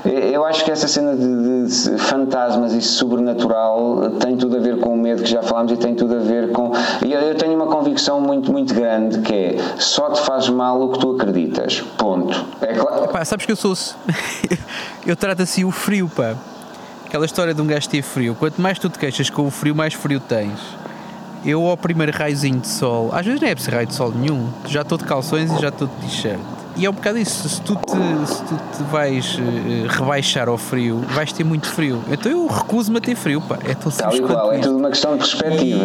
Eu acho que essa cena de, de, fantasmas e sobrenatural tem tudo a ver com o medo que já falámos e tem tudo a ver com. E eu tenho uma convicção muito, muito grande que é só te faz mal o que tu acreditas. Ponto. É claro. Epá, sabes que eu sou. eu trato assim o frio, pá. Aquela história de um gajo ter frio. Quanto mais tu te queixas com o frio, mais frio tens. Eu, ao primeiro raiozinho de sol, às vezes não é preciso raio de sol nenhum, já estou de calções e já estou de t-shirt e é um bocado isso. Se tu te, se tu te vais uh, rebaixar ao frio, vais ter muito frio. Então eu recuso-me a ter frio, pá. É tão Tal qual, é tudo uma questão de perspectiva.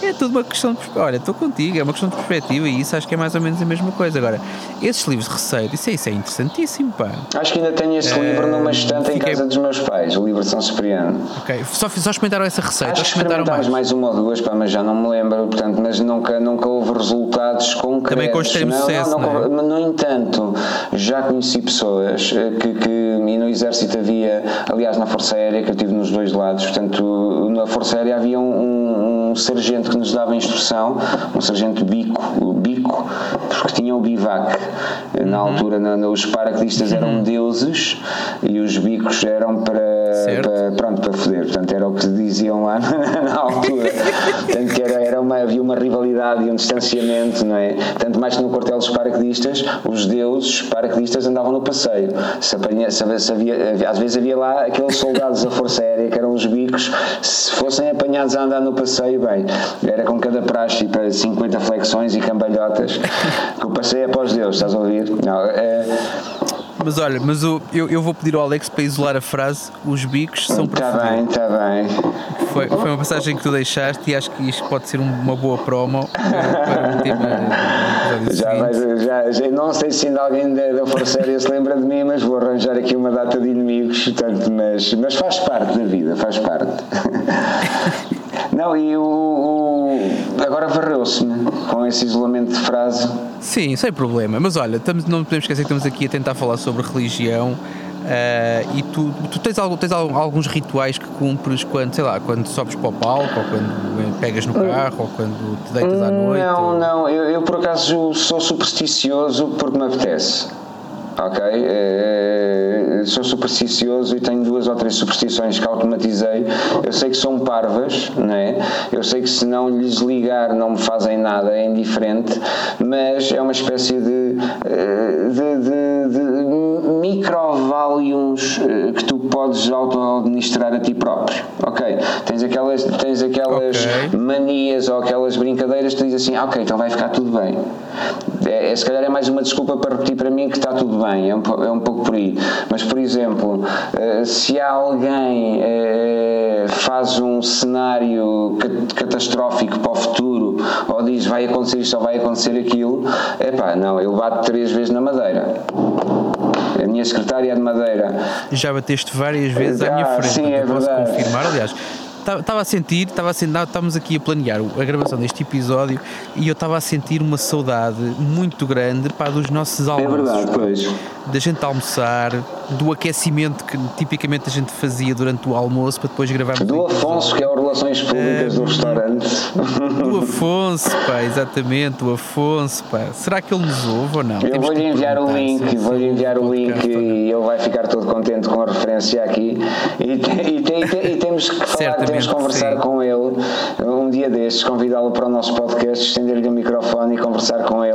E é tudo uma questão de perspectiva. Olha, estou contigo, é uma questão de perspectiva e isso acho que é mais ou menos a mesma coisa. Agora, esses livros de receita, isso é, isso é interessantíssimo, pá. Acho que ainda tenho esse uh, livro numa estante fiquei... em casa dos meus pais, o livro de São Cipriano. Ok, só, só experimentaram essa receita? Acho que experimentaram mais. mais uma ou duas, pá, mas já não me lembro, portanto, mas nunca, nunca houve resultados concretos. Também com extremo sucesso, não, não, não, é? No entanto, já conheci pessoas eh, que, que e no exército havia, aliás na Força Aérea que eu tive nos dois lados, portanto na Força Aérea havia um, um, um sargento que nos dava instrução, um sargento bico, bico, porque tinha o bivac. Na uhum. altura na, os paraquedistas eram uhum. deuses e os bicos eram para, para, pronto, para foder, portanto era o que diziam lá na altura. portanto era, era uma, havia uma rivalidade e um distanciamento, não é? Tanto mais que no quartel dos paraquedistas, os deuses paraquedistas andavam no passeio. Se, apanha, se, se havia, às vezes havia lá aqueles soldados da Força Aérea que eram os bicos, se fossem apanhados a andar no passeio, bem, era com cada praxe para 50 flexões e cambalhotas, que o passeio é para os deuses, estás a ouvir? Não, é, mas olha, mas eu, eu, eu, vou pedir ao Alex para isolar a frase: os bicos são para. Está bem, está bem. Foi, foi uma passagem que tu deixaste e acho que isto pode ser uma boa promo para o tema. Já, já, já, não sei se ainda alguém da, da Força Aérea se lembra de mim, mas vou arranjar aqui uma data de inimigos, portanto, mas, mas faz parte da vida, faz parte. Não, e o, o agora varreu-se com esse isolamento de frase. Sim, sem problema. Mas olha, estamos, não podemos esquecer que estamos aqui a tentar falar sobre religião. Uh, e tu, tu tens, tens alguns rituais que cumpres quando, sei lá, quando sobes para o palco, ou quando pegas no carro, ou quando te deitas à noite? Não, ou... não, eu, eu por acaso sou supersticioso porque me apetece ok? É, sou supersticioso e tenho duas ou três superstições que automatizei. Eu sei que são parvas, não é? Eu sei que se não lhes ligar não me fazem nada, é indiferente, mas é uma espécie de eh, de, de, de eh, que tu podes auto-administrar a ti próprio. Ok, tens aquelas, tens aquelas Ok. manias ou aquelas brincadeiras que tu dizes assim, ah, ok, então vai ficar tudo bem. É, é, se calhar é mais uma desculpa para repetir para mim que está tudo bem, é um, é um pouco por aí. Mas, por exemplo, eh, se alguém eh, faz um cenário ca- catastrófico para o futuro ou diz vai acontecer isto ou vai acontecer aquilo, é pá, não, eu bato três vezes na madeira. A minha secretária é de madeira. Já bateste várias vezes à Ah, minha frente. sim, é posso verdade. confirmar, aliás. Estava a sentir, estava a sentir, estávamos aqui a planear a gravação deste episódio e eu estava a sentir uma saudade muito grande pá, dos nossos É almoços. verdade, pá. pois. da gente almoçar, do aquecimento que tipicamente a gente fazia durante o almoço para depois gravarmos Do. Afonso, que é o Relações Públicas do restaurante. Do Afonso, pá, exatamente, o Afonso, pá. Será que ele nos ouve ou não? Eu vou-lhe que enviar o link, vou-lhe enviar o link e ele vai ficar todo contente com a referência aqui. E, e e e temos que falar, Que conversar sim. com ele um dia destes, convidá-lo para o nosso podcast, estender-lhe o microfone e conversar com ele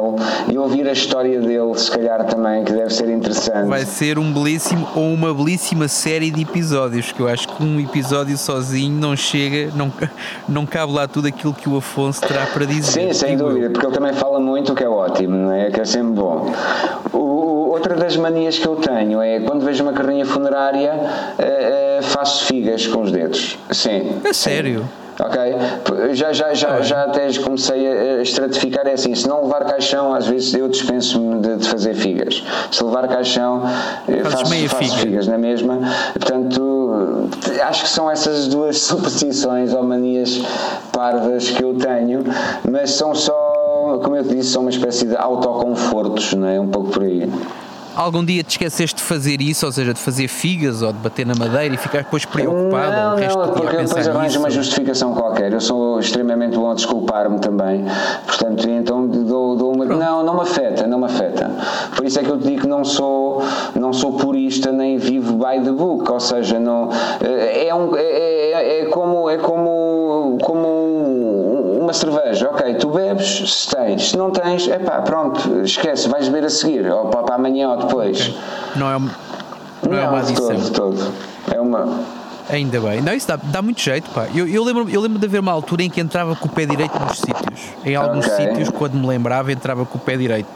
e ouvir a história dele, se calhar também, que deve ser interessante. Vai ser um belíssimo ou uma belíssima série de episódios, que eu acho que um episódio sozinho não chega, não, não cabe lá tudo aquilo que o Afonso terá para dizer. Sim, sem dúvida, porque ele também fala muito, o que é ótimo, não é? Que é sempre bom. O- outra das manias que eu tenho é quando vejo uma carrinha funerária, eh, eh, faço figas com os dedos. Sim. A sério? Ok? Já, já, já, já até comecei a estratificar. É assim: se não levar caixão, às vezes eu dispenso-me de, de fazer figas. Se levar caixão, eh, Fazes faço, meia faço figa. figas na mesma. Portanto, acho que são essas duas superstições ou manias parvas que eu tenho, mas são só, como eu te disse, são uma espécie de autoconfortos, não é? Um pouco por aí. Algum dia te esqueceste de fazer isso, ou seja, de fazer figas ou de bater na madeira e ficar depois preocupado Não, o resto não, porque eu depois arranjo nisso? uma justificação qualquer. Eu sou extremamente bom a desculpar-me também. Portanto, então dou, dou uma. Não, não me afeta, não me afeta. Por isso é que eu te digo que não sou, não sou purista nem vivo by the book. Ou seja, não, é, um, é, é, é como. É como, como um- uma cerveja, ok, tu bebes se tens, se não tens, é pá, pronto, esquece, vais beber a seguir, ou para amanhã ou depois. Não é, um- não é uma de adição. todo, todo. É uma. Ainda bem. Não, isso dá, dá muito jeito, pá. Eu, eu, lembro, eu lembro de haver uma altura em que entrava com o pé direito nos sítios. Em alguns Ok. sítios, quando me lembrava, entrava com o pé direito.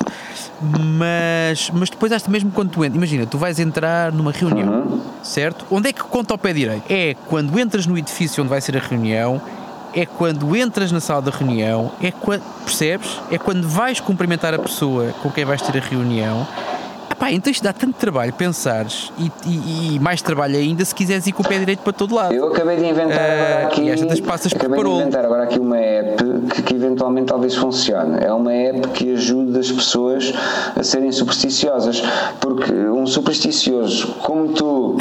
Mas, mas depois, acho mesmo quando tu entras, imagina, tu vais entrar numa reunião, Uhum. certo? Onde é que conta o pé direito? É quando entras no edifício onde vai ser a reunião, é quando entras na sala da reunião, é quando, percebes? É quando vais cumprimentar a pessoa com quem vais ter a reunião. Epá, então isto dá tanto trabalho pensares e, e- e mais trabalho ainda se quiseres ir com o pé direito para todo lado. Eu acabei de inventar Eh, agora aqui. e às passas por acabei de inventar agora aqui uma app que, que eventualmente talvez funcione. É uma app que ajuda as pessoas a serem supersticiosas. Porque um supersticioso como tu,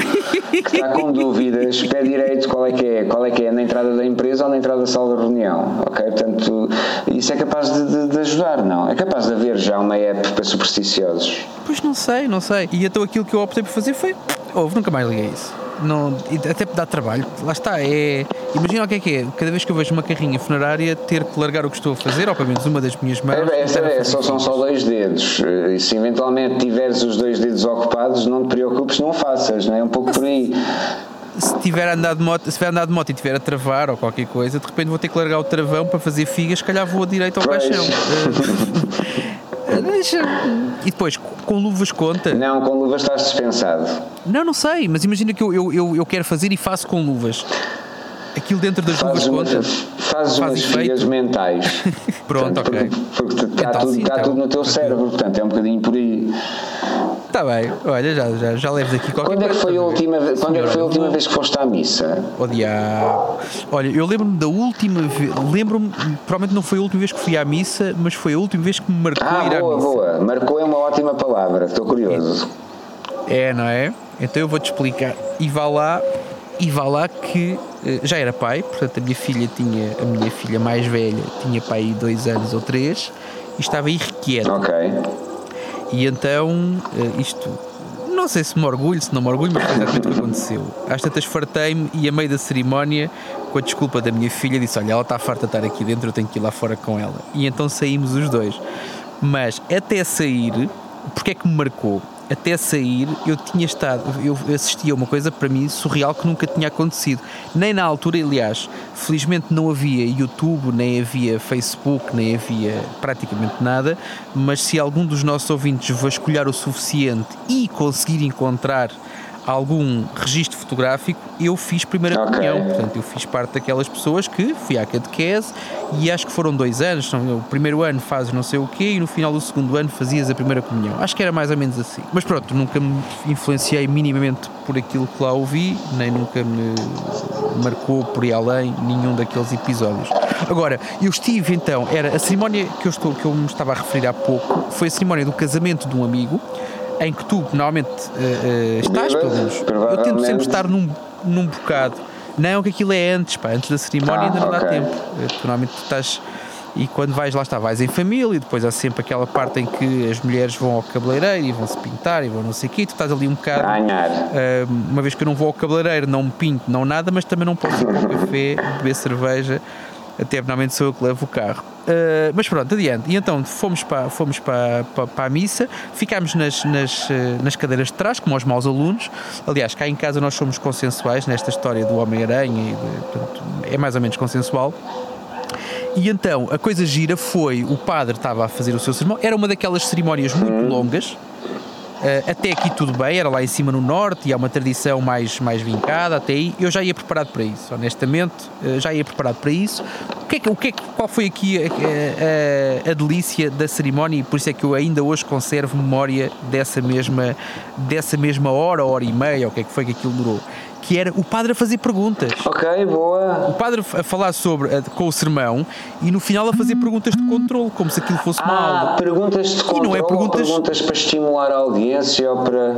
que está com dúvidas, pé direito qual é que é? Qual é que é? Na entrada da empresa ou na entrada da sala da reunião? Ok? Portanto, isso é capaz de, de- de ajudar, não? É capaz de haver já uma app para supersticiosos. Pois não sei, não sei. E então aquilo que eu optei por fazer foi. Houve, nunca mais liguei isso. Não, até dá trabalho. Lá está, é. Imagina o que é que é. Cada vez que eu vejo uma carrinha funerária, ter que largar o que estou a fazer, ou pelo menos uma das minhas mãos. É, é, fazer só, são só dois dedos. Eh, E se eventualmente tiveres os dois dedos ocupados, não te preocupes, não faças, não é? Um pouco por aí. Se tiver andado de moto, se tiver andado de moto e tiver a travar ou qualquer coisa, de repente vou ter que largar o travão para fazer figas, se calhar vou a direito ao Pois. caixão. Deixa- E depois, com luvas conta? Não, com luvas estás dispensado. Não, não sei, mas imagina que eu, eu, eu quero fazer e faço com luvas. Aquilo dentro das Fazes, luvas umas, conta? fazes Faz umas figas mentais. Pronto, Portanto, ok. Porque, porque está, Então, tudo, sim, está então. tudo no teu cérebro, portanto é um bocadinho por aí. Está bem, olha, já, já, já levo daqui qualquer Quando é que foi a última, vez- quando é que foi a última vou- vez que foste à missa? Oh, diabo. Olha, eu lembro-me da última vez, lembro-me, provavelmente não foi a última vez que fui à missa, mas foi a última vez que me marcou Ah, ir à boa, missa. boa. Marcou é uma ótima palavra, estou curioso. É, não é? Então eu vou-te explicar. E vá lá, e vá lá que já era pai, portanto a minha filha tinha, a minha filha mais velha tinha pai dois anos ou três e estava irrequieta. Ok. E então eh, isto, não sei se me orgulho, se não me orgulho, mas foi exatamente o que aconteceu. Às tantas fartei-me e a meio da cerimónia, com a desculpa da minha filha, disse: Olha, ela está farta de estar aqui dentro, eu tenho que ir lá fora com ela. E então saímos os dois. Mas até sair, porque é que me marcou? Até sair, eu tinha estado, eu assistia uma coisa para mim surreal que nunca tinha acontecido. Nem na altura, aliás, felizmente não havia YouTube, nem havia Facebook, nem havia praticamente nada, mas se algum dos nossos ouvintes vasculhar o suficiente e conseguir encontrar algum registro fotográfico, eu fiz primeira okay. comunhão. Portanto, eu fiz parte daquelas pessoas que fui à catequese e acho que foram dois anos. O primeiro ano fazes não sei o quê e no final do segundo ano fazias a primeira comunhão. Acho que era mais ou menos assim. Mas pronto, nunca me influenciei minimamente por aquilo que lá ouvi, nem nunca me marcou por ir além nenhum daqueles episódios. Agora, eu estive então, era a cerimónia que eu, estou, que eu me estava a referir há pouco, foi a cerimónia do casamento de um amigo em que tu normalmente uh, estás, pelo menos. Eu tento sempre estar num, num bocado. Não, que aquilo é antes, pá, antes da cerimónia ah, ainda não okay. dá tempo. Uh, tu, normalmente tu estás. E quando vais lá está, vais em família e depois há sempre aquela parte em que as mulheres vão ao cabeleireiro e vão se pintar e vão não sei o quê, e tu estás ali um bocado. Uh, uma vez que eu não vou ao cabeleireiro, não me pinto, não nada, mas também não posso ir para o café, beber cerveja até normalmente sou eu que levo o carro. Uh, mas pronto, adiante. E então fomos para, fomos para, para, para a missa, ficámos nas, nas, eh, nas cadeiras de trás, como aos maus alunos. Aliás, cá em casa nós somos consensuais nesta história do Homem-Aranha, é mais ou menos consensual. E então a coisa gira foi: o padre estava a fazer o seu sermão, era uma daquelas cerimónias muito longas Uh, até aqui tudo bem, era lá em cima no norte e há uma tradição mais, mais vincada, até aí eu já ia preparado para isso, honestamente, uh, já ia preparado para isso. O que é, o que é, qual foi aqui a, a, a, delícia da cerimónia e por isso é que eu ainda hoje conservo memória dessa mesma, dessa mesma hora, hora e meia, o que é que foi que aquilo durou? Que era o padre a fazer perguntas. Ok, boa. O padre a falar sobre a, com o sermão e no final a fazer perguntas de controle, como se aquilo fosse ah, aula. perguntas de controle, e não é perguntas... perguntas para estimular a audiência ou para...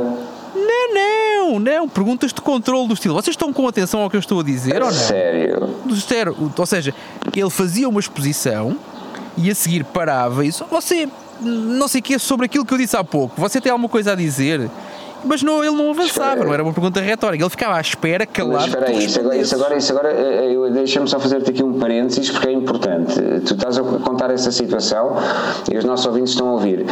Não, não, não. Perguntas de controle do estilo. Vocês estão com atenção ao que eu estou a dizer ou não? Sério? Do sério. Ou seja, ele fazia uma exposição e a seguir parava e disse: Você, não sei o que é sobre aquilo que eu disse há pouco. Você tem alguma coisa a dizer? Mas não, ele não avançava, não era uma pergunta retórica, ele ficava à espera, calado. Mas espera aí, isso agora, isso agora, isso agora eh, deixa-me só fazer-te aqui um parênteses porque é importante. Tu estás a contar essa situação e os nossos ouvintes estão a ouvir.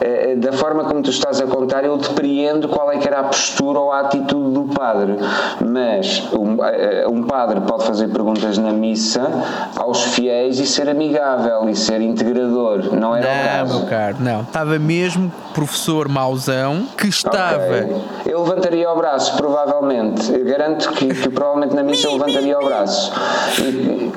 Eh, da forma como tu estás a contar, eu depreendo qual é que era a postura ou a atitude do padre. Mas um, eh, um padre pode fazer perguntas na missa aos fiéis e ser amigável e ser integrador. Não era não, o caso. Meu caro, não. Estava mesmo professor mauzão que estava. Okay. Eu levantaria o braço, provavelmente. Eu garanto que, que provavelmente na missa eu levantaria o braço. E,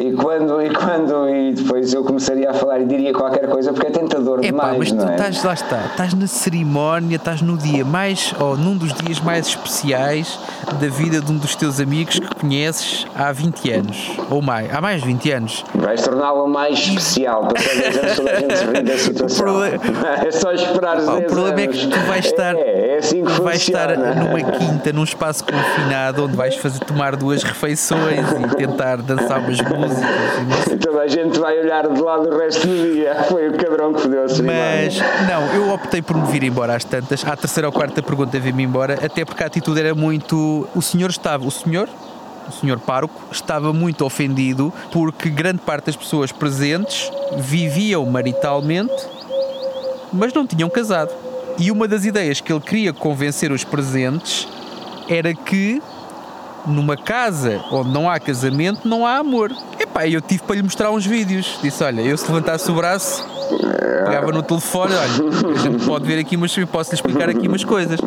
e, quando, e quando e depois eu começaria a falar e diria qualquer coisa porque é tentador Epá, demais. Mas não é? Estás, lá está, estás na cerimónia, estás no dia mais, ou num dos dias mais especiais da vida de um dos teus amigos que conheces há 20 anos, ou mais, há mais de 20 anos. Vais torná-lo mais especial, para toda a gente, toda a gente se rir da situação. É só esperar os O problema anos. é que tu vais estar, é, é assim que vais estar numa quinta, num espaço confinado, onde vais fazer tomar duas refeições e tentar dançar umas músicas. E toda a gente vai olhar de lado o resto do dia. Foi o cabrão que fodeu a cerimónia. Mas não, eu optei por me vir embora às tantas. À terceira ou quarta pergunta vi-me embora, até porque a atitude era muito. O senhor estava. O senhor? O senhor pároco estava muito ofendido porque grande parte das pessoas presentes viviam maritalmente, mas não tinham casado. E uma das ideias que ele queria convencer os presentes era que numa casa onde não há casamento não há amor. Epá, eu tive para lhe mostrar uns vídeos. Disse: Olha, eu se levantasse o braço pegava no telefone, olha, a gente pode ver aqui, mas posso lhe explicar aqui umas coisas.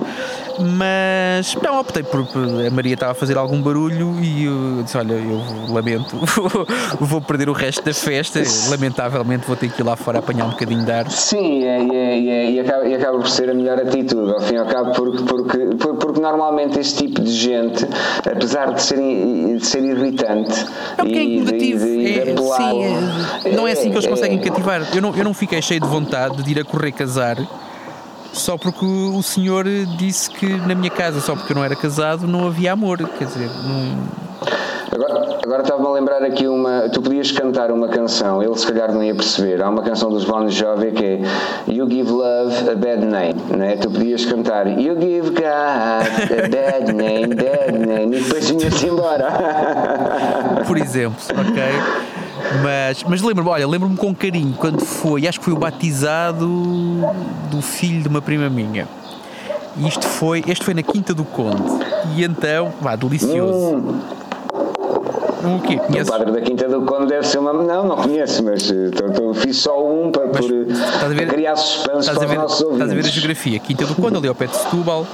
Mas não, optei por. A Maria estava a fazer algum barulho e eu disse: Olha, eu lamento, vou perder o resto da festa. Lamentavelmente vou ter que ir lá fora apanhar um bocadinho de ar. Sim, é, é, é, e, acaba, e acaba por ser a melhor atitude, ao fim e ao cabo, porque, porque, porque normalmente este tipo de gente, apesar de ser, de ser irritante é e, é. De, de, de é, sim, não é assim que eles conseguem cativar. Eu não, eu não fiquei cheio de vontade de ir a correr casar só porque o senhor disse que na minha casa, só porque eu não era casado, não havia amor. Quer dizer, não. Agora, agora estava-me a lembrar aqui uma. Tu podias cantar uma canção, ele se calhar não ia perceber. Há uma canção dos Bon Jovi que é You Give Love a Bad Name. Né? Tu podias cantar You Give God a Bad Name, Bad Name, e depois vinhas embora. Por exemplo, ok? Mas, mas lembro-me, olha, lembro-me com carinho quando foi, acho que foi o batizado do filho de uma prima minha. E isto foi, este foi na Quinta do Conde. E então, vá, delicioso. Hum, O quê? o Conheces? padre da Quinta do Conde deve ser uma. Não, não conheço, mas tô- fiz só um para, por, eh, ver- para criar suspense Estás para a, os ver, nossos estás a ver a ouvintes. geografia. Quinta do Conde, ali ao pé de Setúbal.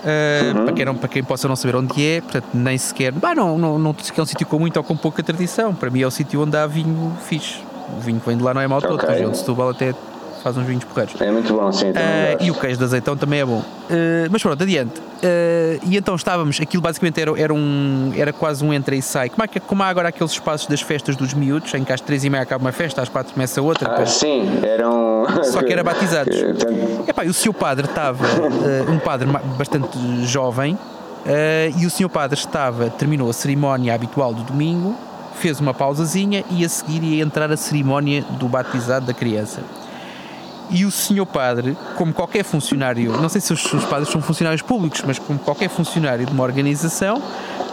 Uh, Uhum. para, quem não, para quem possa não saber onde é, portanto, nem sequer. Bah, não, não, não é um sítio com muita ou com pouca tradição. Para mim é o sítio onde há vinho fixe. O vinho que vem de lá não é mau todo. Ok. A região de Setúbal até faz uns vinhos porreiros. É muito bom, sim. gosto. e o queijo de azeitão também é bom. Ah, mas pronto, adiante. Ah, e então estávamos, aquilo basicamente era, era, um, era quase um entra e sai. Como, é que, como há agora aqueles espaços das festas dos miúdos, em que às três e meia acaba uma festa, às quatro começa outra. Ah, depois- sim, eram. Só que era batizados. Epá, e o senhor padre estava, um padre bastante jovem, e o senhor padre estava, terminou a cerimónia habitual do domingo, fez uma pausazinha e a seguir ia entrar a cerimónia do batizado da criança. E o senhor padre, como qualquer funcionário, não sei se os, os padres são funcionários públicos, mas como qualquer funcionário de uma organização,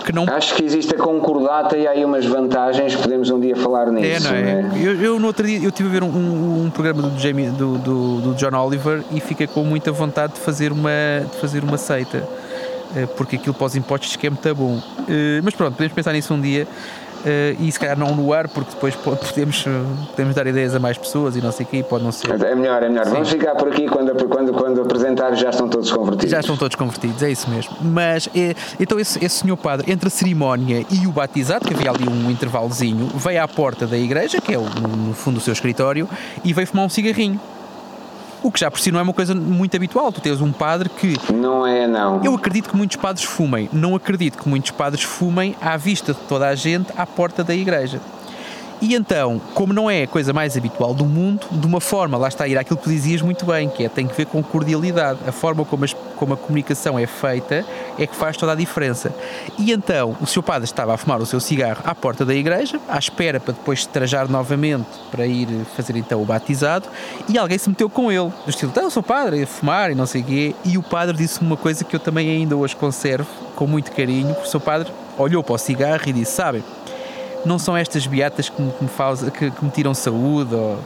que não Acho que existe a concordata e há aí umas vantagens, podemos um dia falar É, nisso. não é? né? Eu, eu no outro dia eu estive a ver um, um- um programa do, Jamie, do, do, do John Oliver e fiquei com muita vontade de fazer uma, de fazer uma seita. eh, Porque aquilo pós impostos que é muito bom. Eh, Mas pronto, podemos pensar nisso um dia. Eh, E se calhar não no ar, porque depois po- podemos, eh, podemos dar ideias a mais pessoas e não sei o quê, pode não ser. É melhor, é melhor. Vamos ficar por aqui quando, quando, quando apresentar já estão todos convertidos. Já estão todos convertidos, é isso mesmo. Mas eh, então esse, esse senhor padre, entre a cerimónia e o batizado, que havia ali um intervalozinho, veio à porta da igreja, que é o, no fundo o seu escritório, e veio fumar um cigarrinho. O que já por si não é uma coisa muito habitual. Tu tens um padre que. Não é, não. Eu acredito que muitos padres fumem. Não acredito que muitos padres fumem à vista de toda a gente à porta da igreja. E então, como não é a coisa mais habitual do mundo, de uma forma, lá está a ir àquilo que dizias muito bem, que é tem que ver com cordialidade. A forma como, as- como a comunicação é feita é que faz toda a diferença. E então, o seu padre estava a fumar o seu cigarro à porta da igreja, à espera para depois se trajar novamente para ir fazer então o batizado, e alguém se meteu com ele, do estilo, então, eu sou padre, a fumar e não sei o quê, e o padre disse-me uma coisa que eu também ainda hoje conservo com muito carinho, porque o seu padre olhou para o cigarro e disse, sabem, não são estas beatas que me, que me, faz- que- que me tiram saúde ou...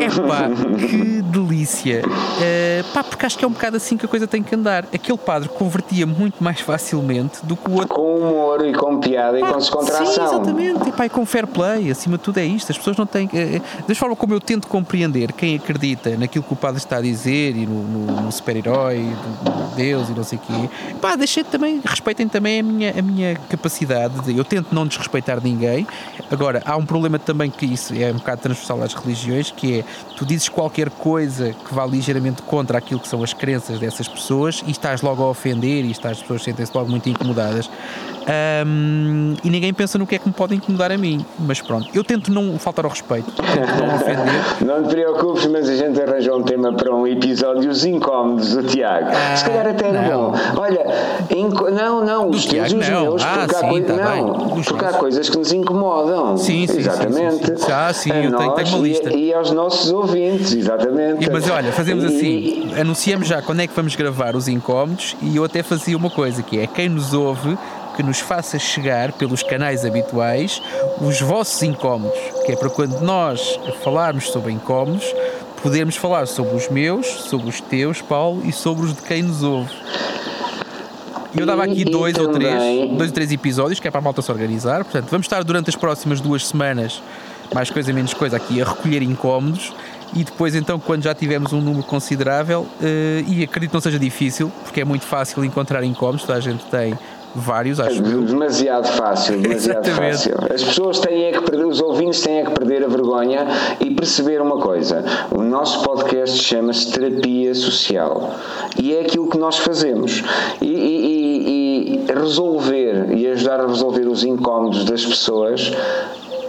Epá, que delícia! Eh, pá, porque acho que é um bocado assim que a coisa tem que andar. Aquele padre convertia muito mais facilmente do que o outro. Com humor e com piada e com Sim, descontração. exatamente. E, pá, e com fair play, acima de tudo é isto. As pessoas não têm. eh, da forma como eu tento compreender quem acredita naquilo que o padre está a dizer e no, no- no super-herói, do Deus e não sei o quê, pá, deixem também, respeitem também a minha, a minha capacidade. De, eu tento não desrespeitar ninguém. Agora, há um problema também que isso é um bocado transversal às religiões, que é tu dizes qualquer coisa que vá ligeiramente contra aquilo que são as crenças dessas pessoas e estás logo a ofender e estás, as pessoas sentem-se logo muito incomodadas. Ahm, e ninguém pensa no que é que me pode incomodar a mim. Mas pronto, eu tento não faltar ao respeito, tento não ofender. Não te preocupes, mas a gente arranjou um tema para um episódio Os Incómodos do Tiago. Se calhar até era Ah, não. bom. Olha, inco- não, não, os teus e Tiago, os não. meus, Ah, porque, há, sim, coi- tá não, porque há coisas que nos incomodam. Sim, sim, sim, Exatamente. sim, sim. Ah, sim, A eu tenho- tenho uma nós e- lista. E, aos nossos ouvintes, exatamente. E, mas olha, fazemos E- assim, anunciamos já quando é que vamos gravar os incómodos e eu até fazia uma coisa, que é quem nos ouve que nos faça chegar pelos canais habituais os vossos incómodos, que é para quando nós falarmos sobre incómodos, podermos falar sobre os meus, sobre os teus, Paulo, e sobre os de quem nos ouve. Eu dava aqui dois ou três, dois ou três episódios, que é para a malta se organizar. Portanto, vamos estar durante as próximas duas semanas, mais coisa menos coisa, aqui a recolher incómodos. E depois, então, quando já tivermos um número considerável, eh, e acredito que não seja difícil, porque é muito fácil encontrar incómodos, toda a gente tem vários, acho eu. Demasiado fácil, demasiado Exatamente. fácil. As pessoas têm é que perder, os ouvintes têm é que perder a vergonha e perceber uma coisa. O nosso podcast chama-se Terapia Social e é aquilo que nós fazemos. E, e- e- e resolver e ajudar a resolver os incómodos das pessoas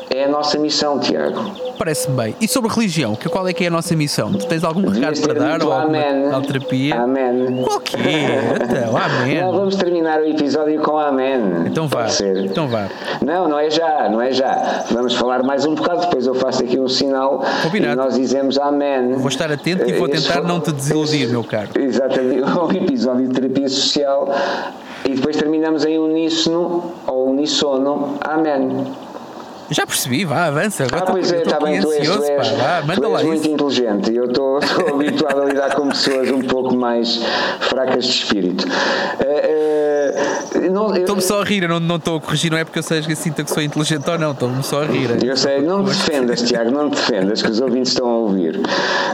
é a nossa missão, Tiago. Parece-me bem. E sobre religião, que, qual é que é a nossa missão? Tu tens algum recado para dar ou alguma amém. alguma terapia? Amém. Qual que é? Então, amém. Não, vamos terminar o episódio com amém. Então vá. Então vá. Não, não é já, não é já. Vamos falar mais um bocado, depois eu faço aqui um sinal Combinado. e nós dizemos amém. Vou estar atento e vou tentar não te desiludir, meu caro. Exatamente, um episódio de terapia social e depois terminamos em uníssono ou unissono, amém. Já percebi, vá, avança. Agora ah, pois é, está bem, tu és, pá, vá, tu és muito isso. inteligente eu estou habituado a lidar com pessoas um pouco mais fracas de espírito. Estou-me só a rir, eu não estou a corrigir, não é porque eu seja sinta que sou inteligente ou não, estou-me só a rir. Eu sei, não te defendas, Tiago, não te defendas, que os ouvintes estão a ouvir.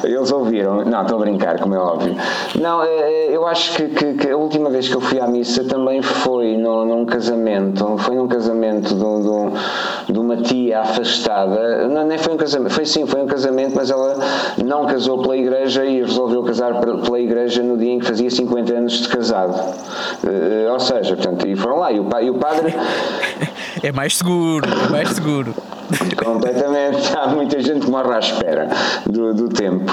Eles ouviram, não, estou a brincar, como é óbvio. Não, eu acho que, que, que a última vez que eu fui à missa também foi no, num casamento, foi num casamento de, de, de uma tia afastada, não, nem foi um casamento, foi sim, foi um casamento, mas ela não casou pela igreja e resolveu casar pela igreja no dia em que fazia 50 anos de casado. Uh, ou seja, portanto, e foram lá, e o, e o padre. É mais seguro, é mais seguro. Completamente. Há muita gente que morre à espera do, do tempo.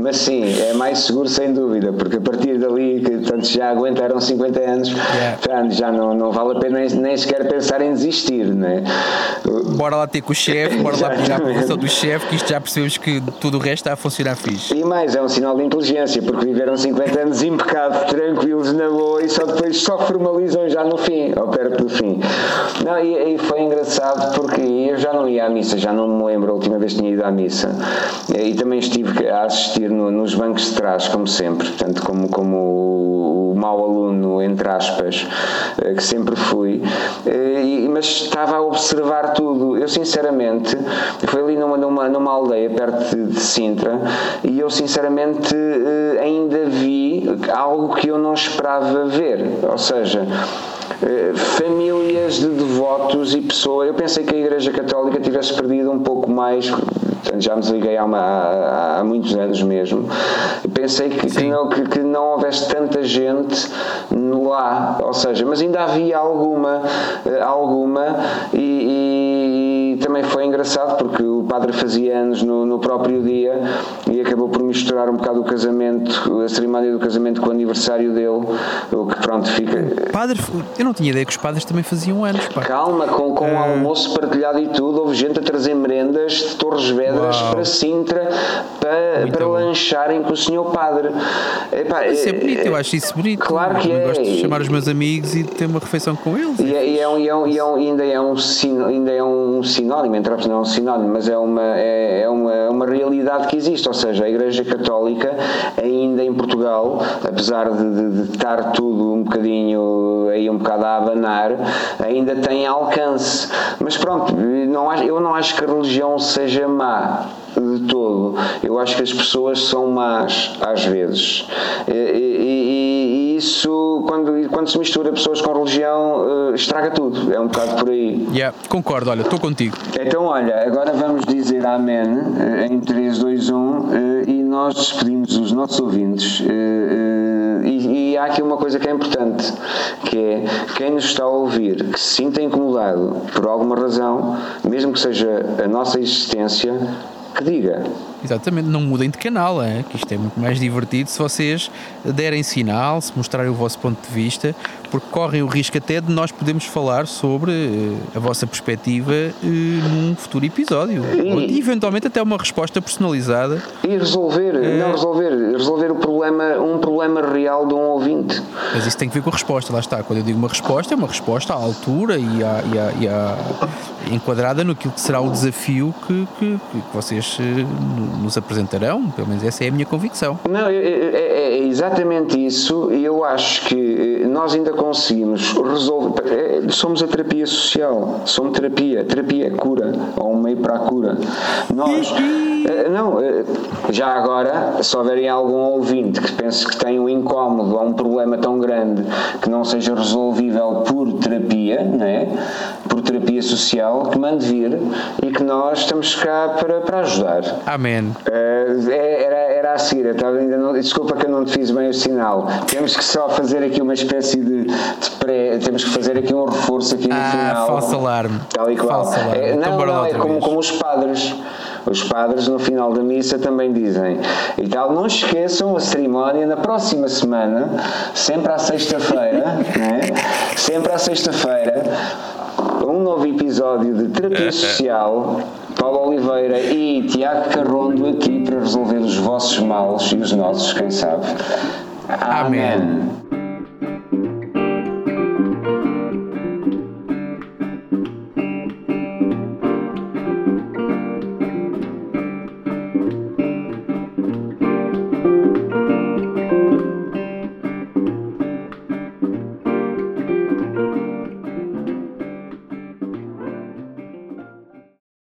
Mas sim, é mais seguro sem dúvida, porque a partir dali, que tanto já aguentaram 50 anos, yeah. já não, não vale a pena nem, nem sequer pensar em desistir, né? Bora lá ter com o chefe, bora lá pedir a posição do chefe, que isto já percebemos que tudo o resto está a funcionar fixe. E mais, é um sinal de inteligência, porque viveram 50 anos impecáveis, tranquilos, na boa, e só depois só formalizam já no fim, ou perto do fim. Não, e, e foi engraçado porque eu já não ia à missa, já não me lembro a última vez que tinha ido à missa. E também estive a assistir no, nos bancos de trás, como sempre, portanto, como, como o, o mau aluno, entre aspas, eh, que sempre fui. Eh, mas estava a observar tudo. Eu, sinceramente, foi ali numa, numa, numa aldeia perto de Sintra e eu, sinceramente, eh, ainda vi algo que eu não esperava ver. Ou seja, eh, famílias de devotos e pessoas. Eu pensei que a Igreja Católica tivesse perdido um pouco mais, já me desliguei há, uma, há, há muitos anos mesmo. Pensei que, que, não, que, que, não houvesse tanta gente lá, ou seja, mas ainda havia alguma, eh, alguma e, e também foi engraçado porque o padre fazia anos no, no próprio dia e acabou por misturar um bocado o casamento, a cerimónia do casamento com o aniversário dele, o que pronto fica. Padre, eu não tinha ideia que os padres também faziam anos. Pá. Calma, com, com uh... almoço partilhado e tudo, houve gente a trazer merendas de Torres Vedras Uau. para Sintra para, para lancharem com o senhor padre. Epá, isso é, é bonito, eu acho isso bonito. Claro que eu é. gosto de chamar os meus amigos e ter uma refeição com eles. E, é, e, é, um, e, é, um, e, é um, ainda, é um, ainda é um sinónimo, entre não é um sinónimo, mas é uma, é, é uma, uma realidade que existe, ou seja, a Igreja Católica ainda em Portugal, apesar de, de, de estar tudo um bocadinho aí um bocado a abanar, ainda tem alcance. Mas pronto, não, eu não acho que a religião seja má de todo. Eu acho que as pessoas são más às vezes. E, e, e isso, quando, quando se mistura pessoas com religião, eh, estraga tudo. É um bocado por aí. Yeah, concordo, olha, estou contigo. Então, olha, agora vamos dizer Amém eh, em 3, 2, 1 e nós despedimos os nossos ouvintes. Eh, e, e há aqui uma coisa que é importante, que é quem nos está a ouvir, que se sinta incomodado por alguma razão, mesmo que seja a nossa existência, que diga. Exatamente, não mudem de canal, é? que isto é muito mais divertido se vocês derem sinal, se mostrarem o vosso ponto de vista, porque correm o risco até de nós podermos falar sobre uh, a vossa perspectiva uh, num futuro episódio. E, e, eventualmente até uma resposta personalizada. E resolver, uh, não resolver, resolver o problema, um problema real de um ouvinte. Mas isso tem que ver com a resposta, lá está. Quando eu digo uma resposta, é uma resposta à altura e à, e à, e à enquadrada no que será o desafio que, que, que vocês nos apresentarão, pelo menos essa é a minha convicção. Não, é, é, é exatamente isso, e eu acho que eh, nós ainda conseguimos resolver. É, somos a terapia social, somos terapia, terapia é cura, ou um meio para a cura. Nós. Eh, não, eh, já agora, se houverem algum ouvinte que pense que tem um incómodo ou um problema tão grande que não seja resolvível por terapia, né? por terapia social, que mande vir e que nós estamos cá para, para ajudar. Amém. Uh, era, era a seguir, ainda não, desculpa que eu não te fiz bem o sinal. Temos que só fazer aqui uma espécie de, de pré, temos que fazer aqui um reforço aqui no ah, final. Falso alarme. Tal e qual. Falso alarme. É, não, então, não, é como, como os padres. Os padres no final da missa também dizem e tal, não esqueçam a cerimónia na próxima semana, sempre à sexta-feira, né? sempre à sexta-feira, um novo episódio de Terapia Social. Paulo Oliveira e Tiago Carrondo aqui para resolver os vossos males e os nossos, quem sabe. Amém. Amém.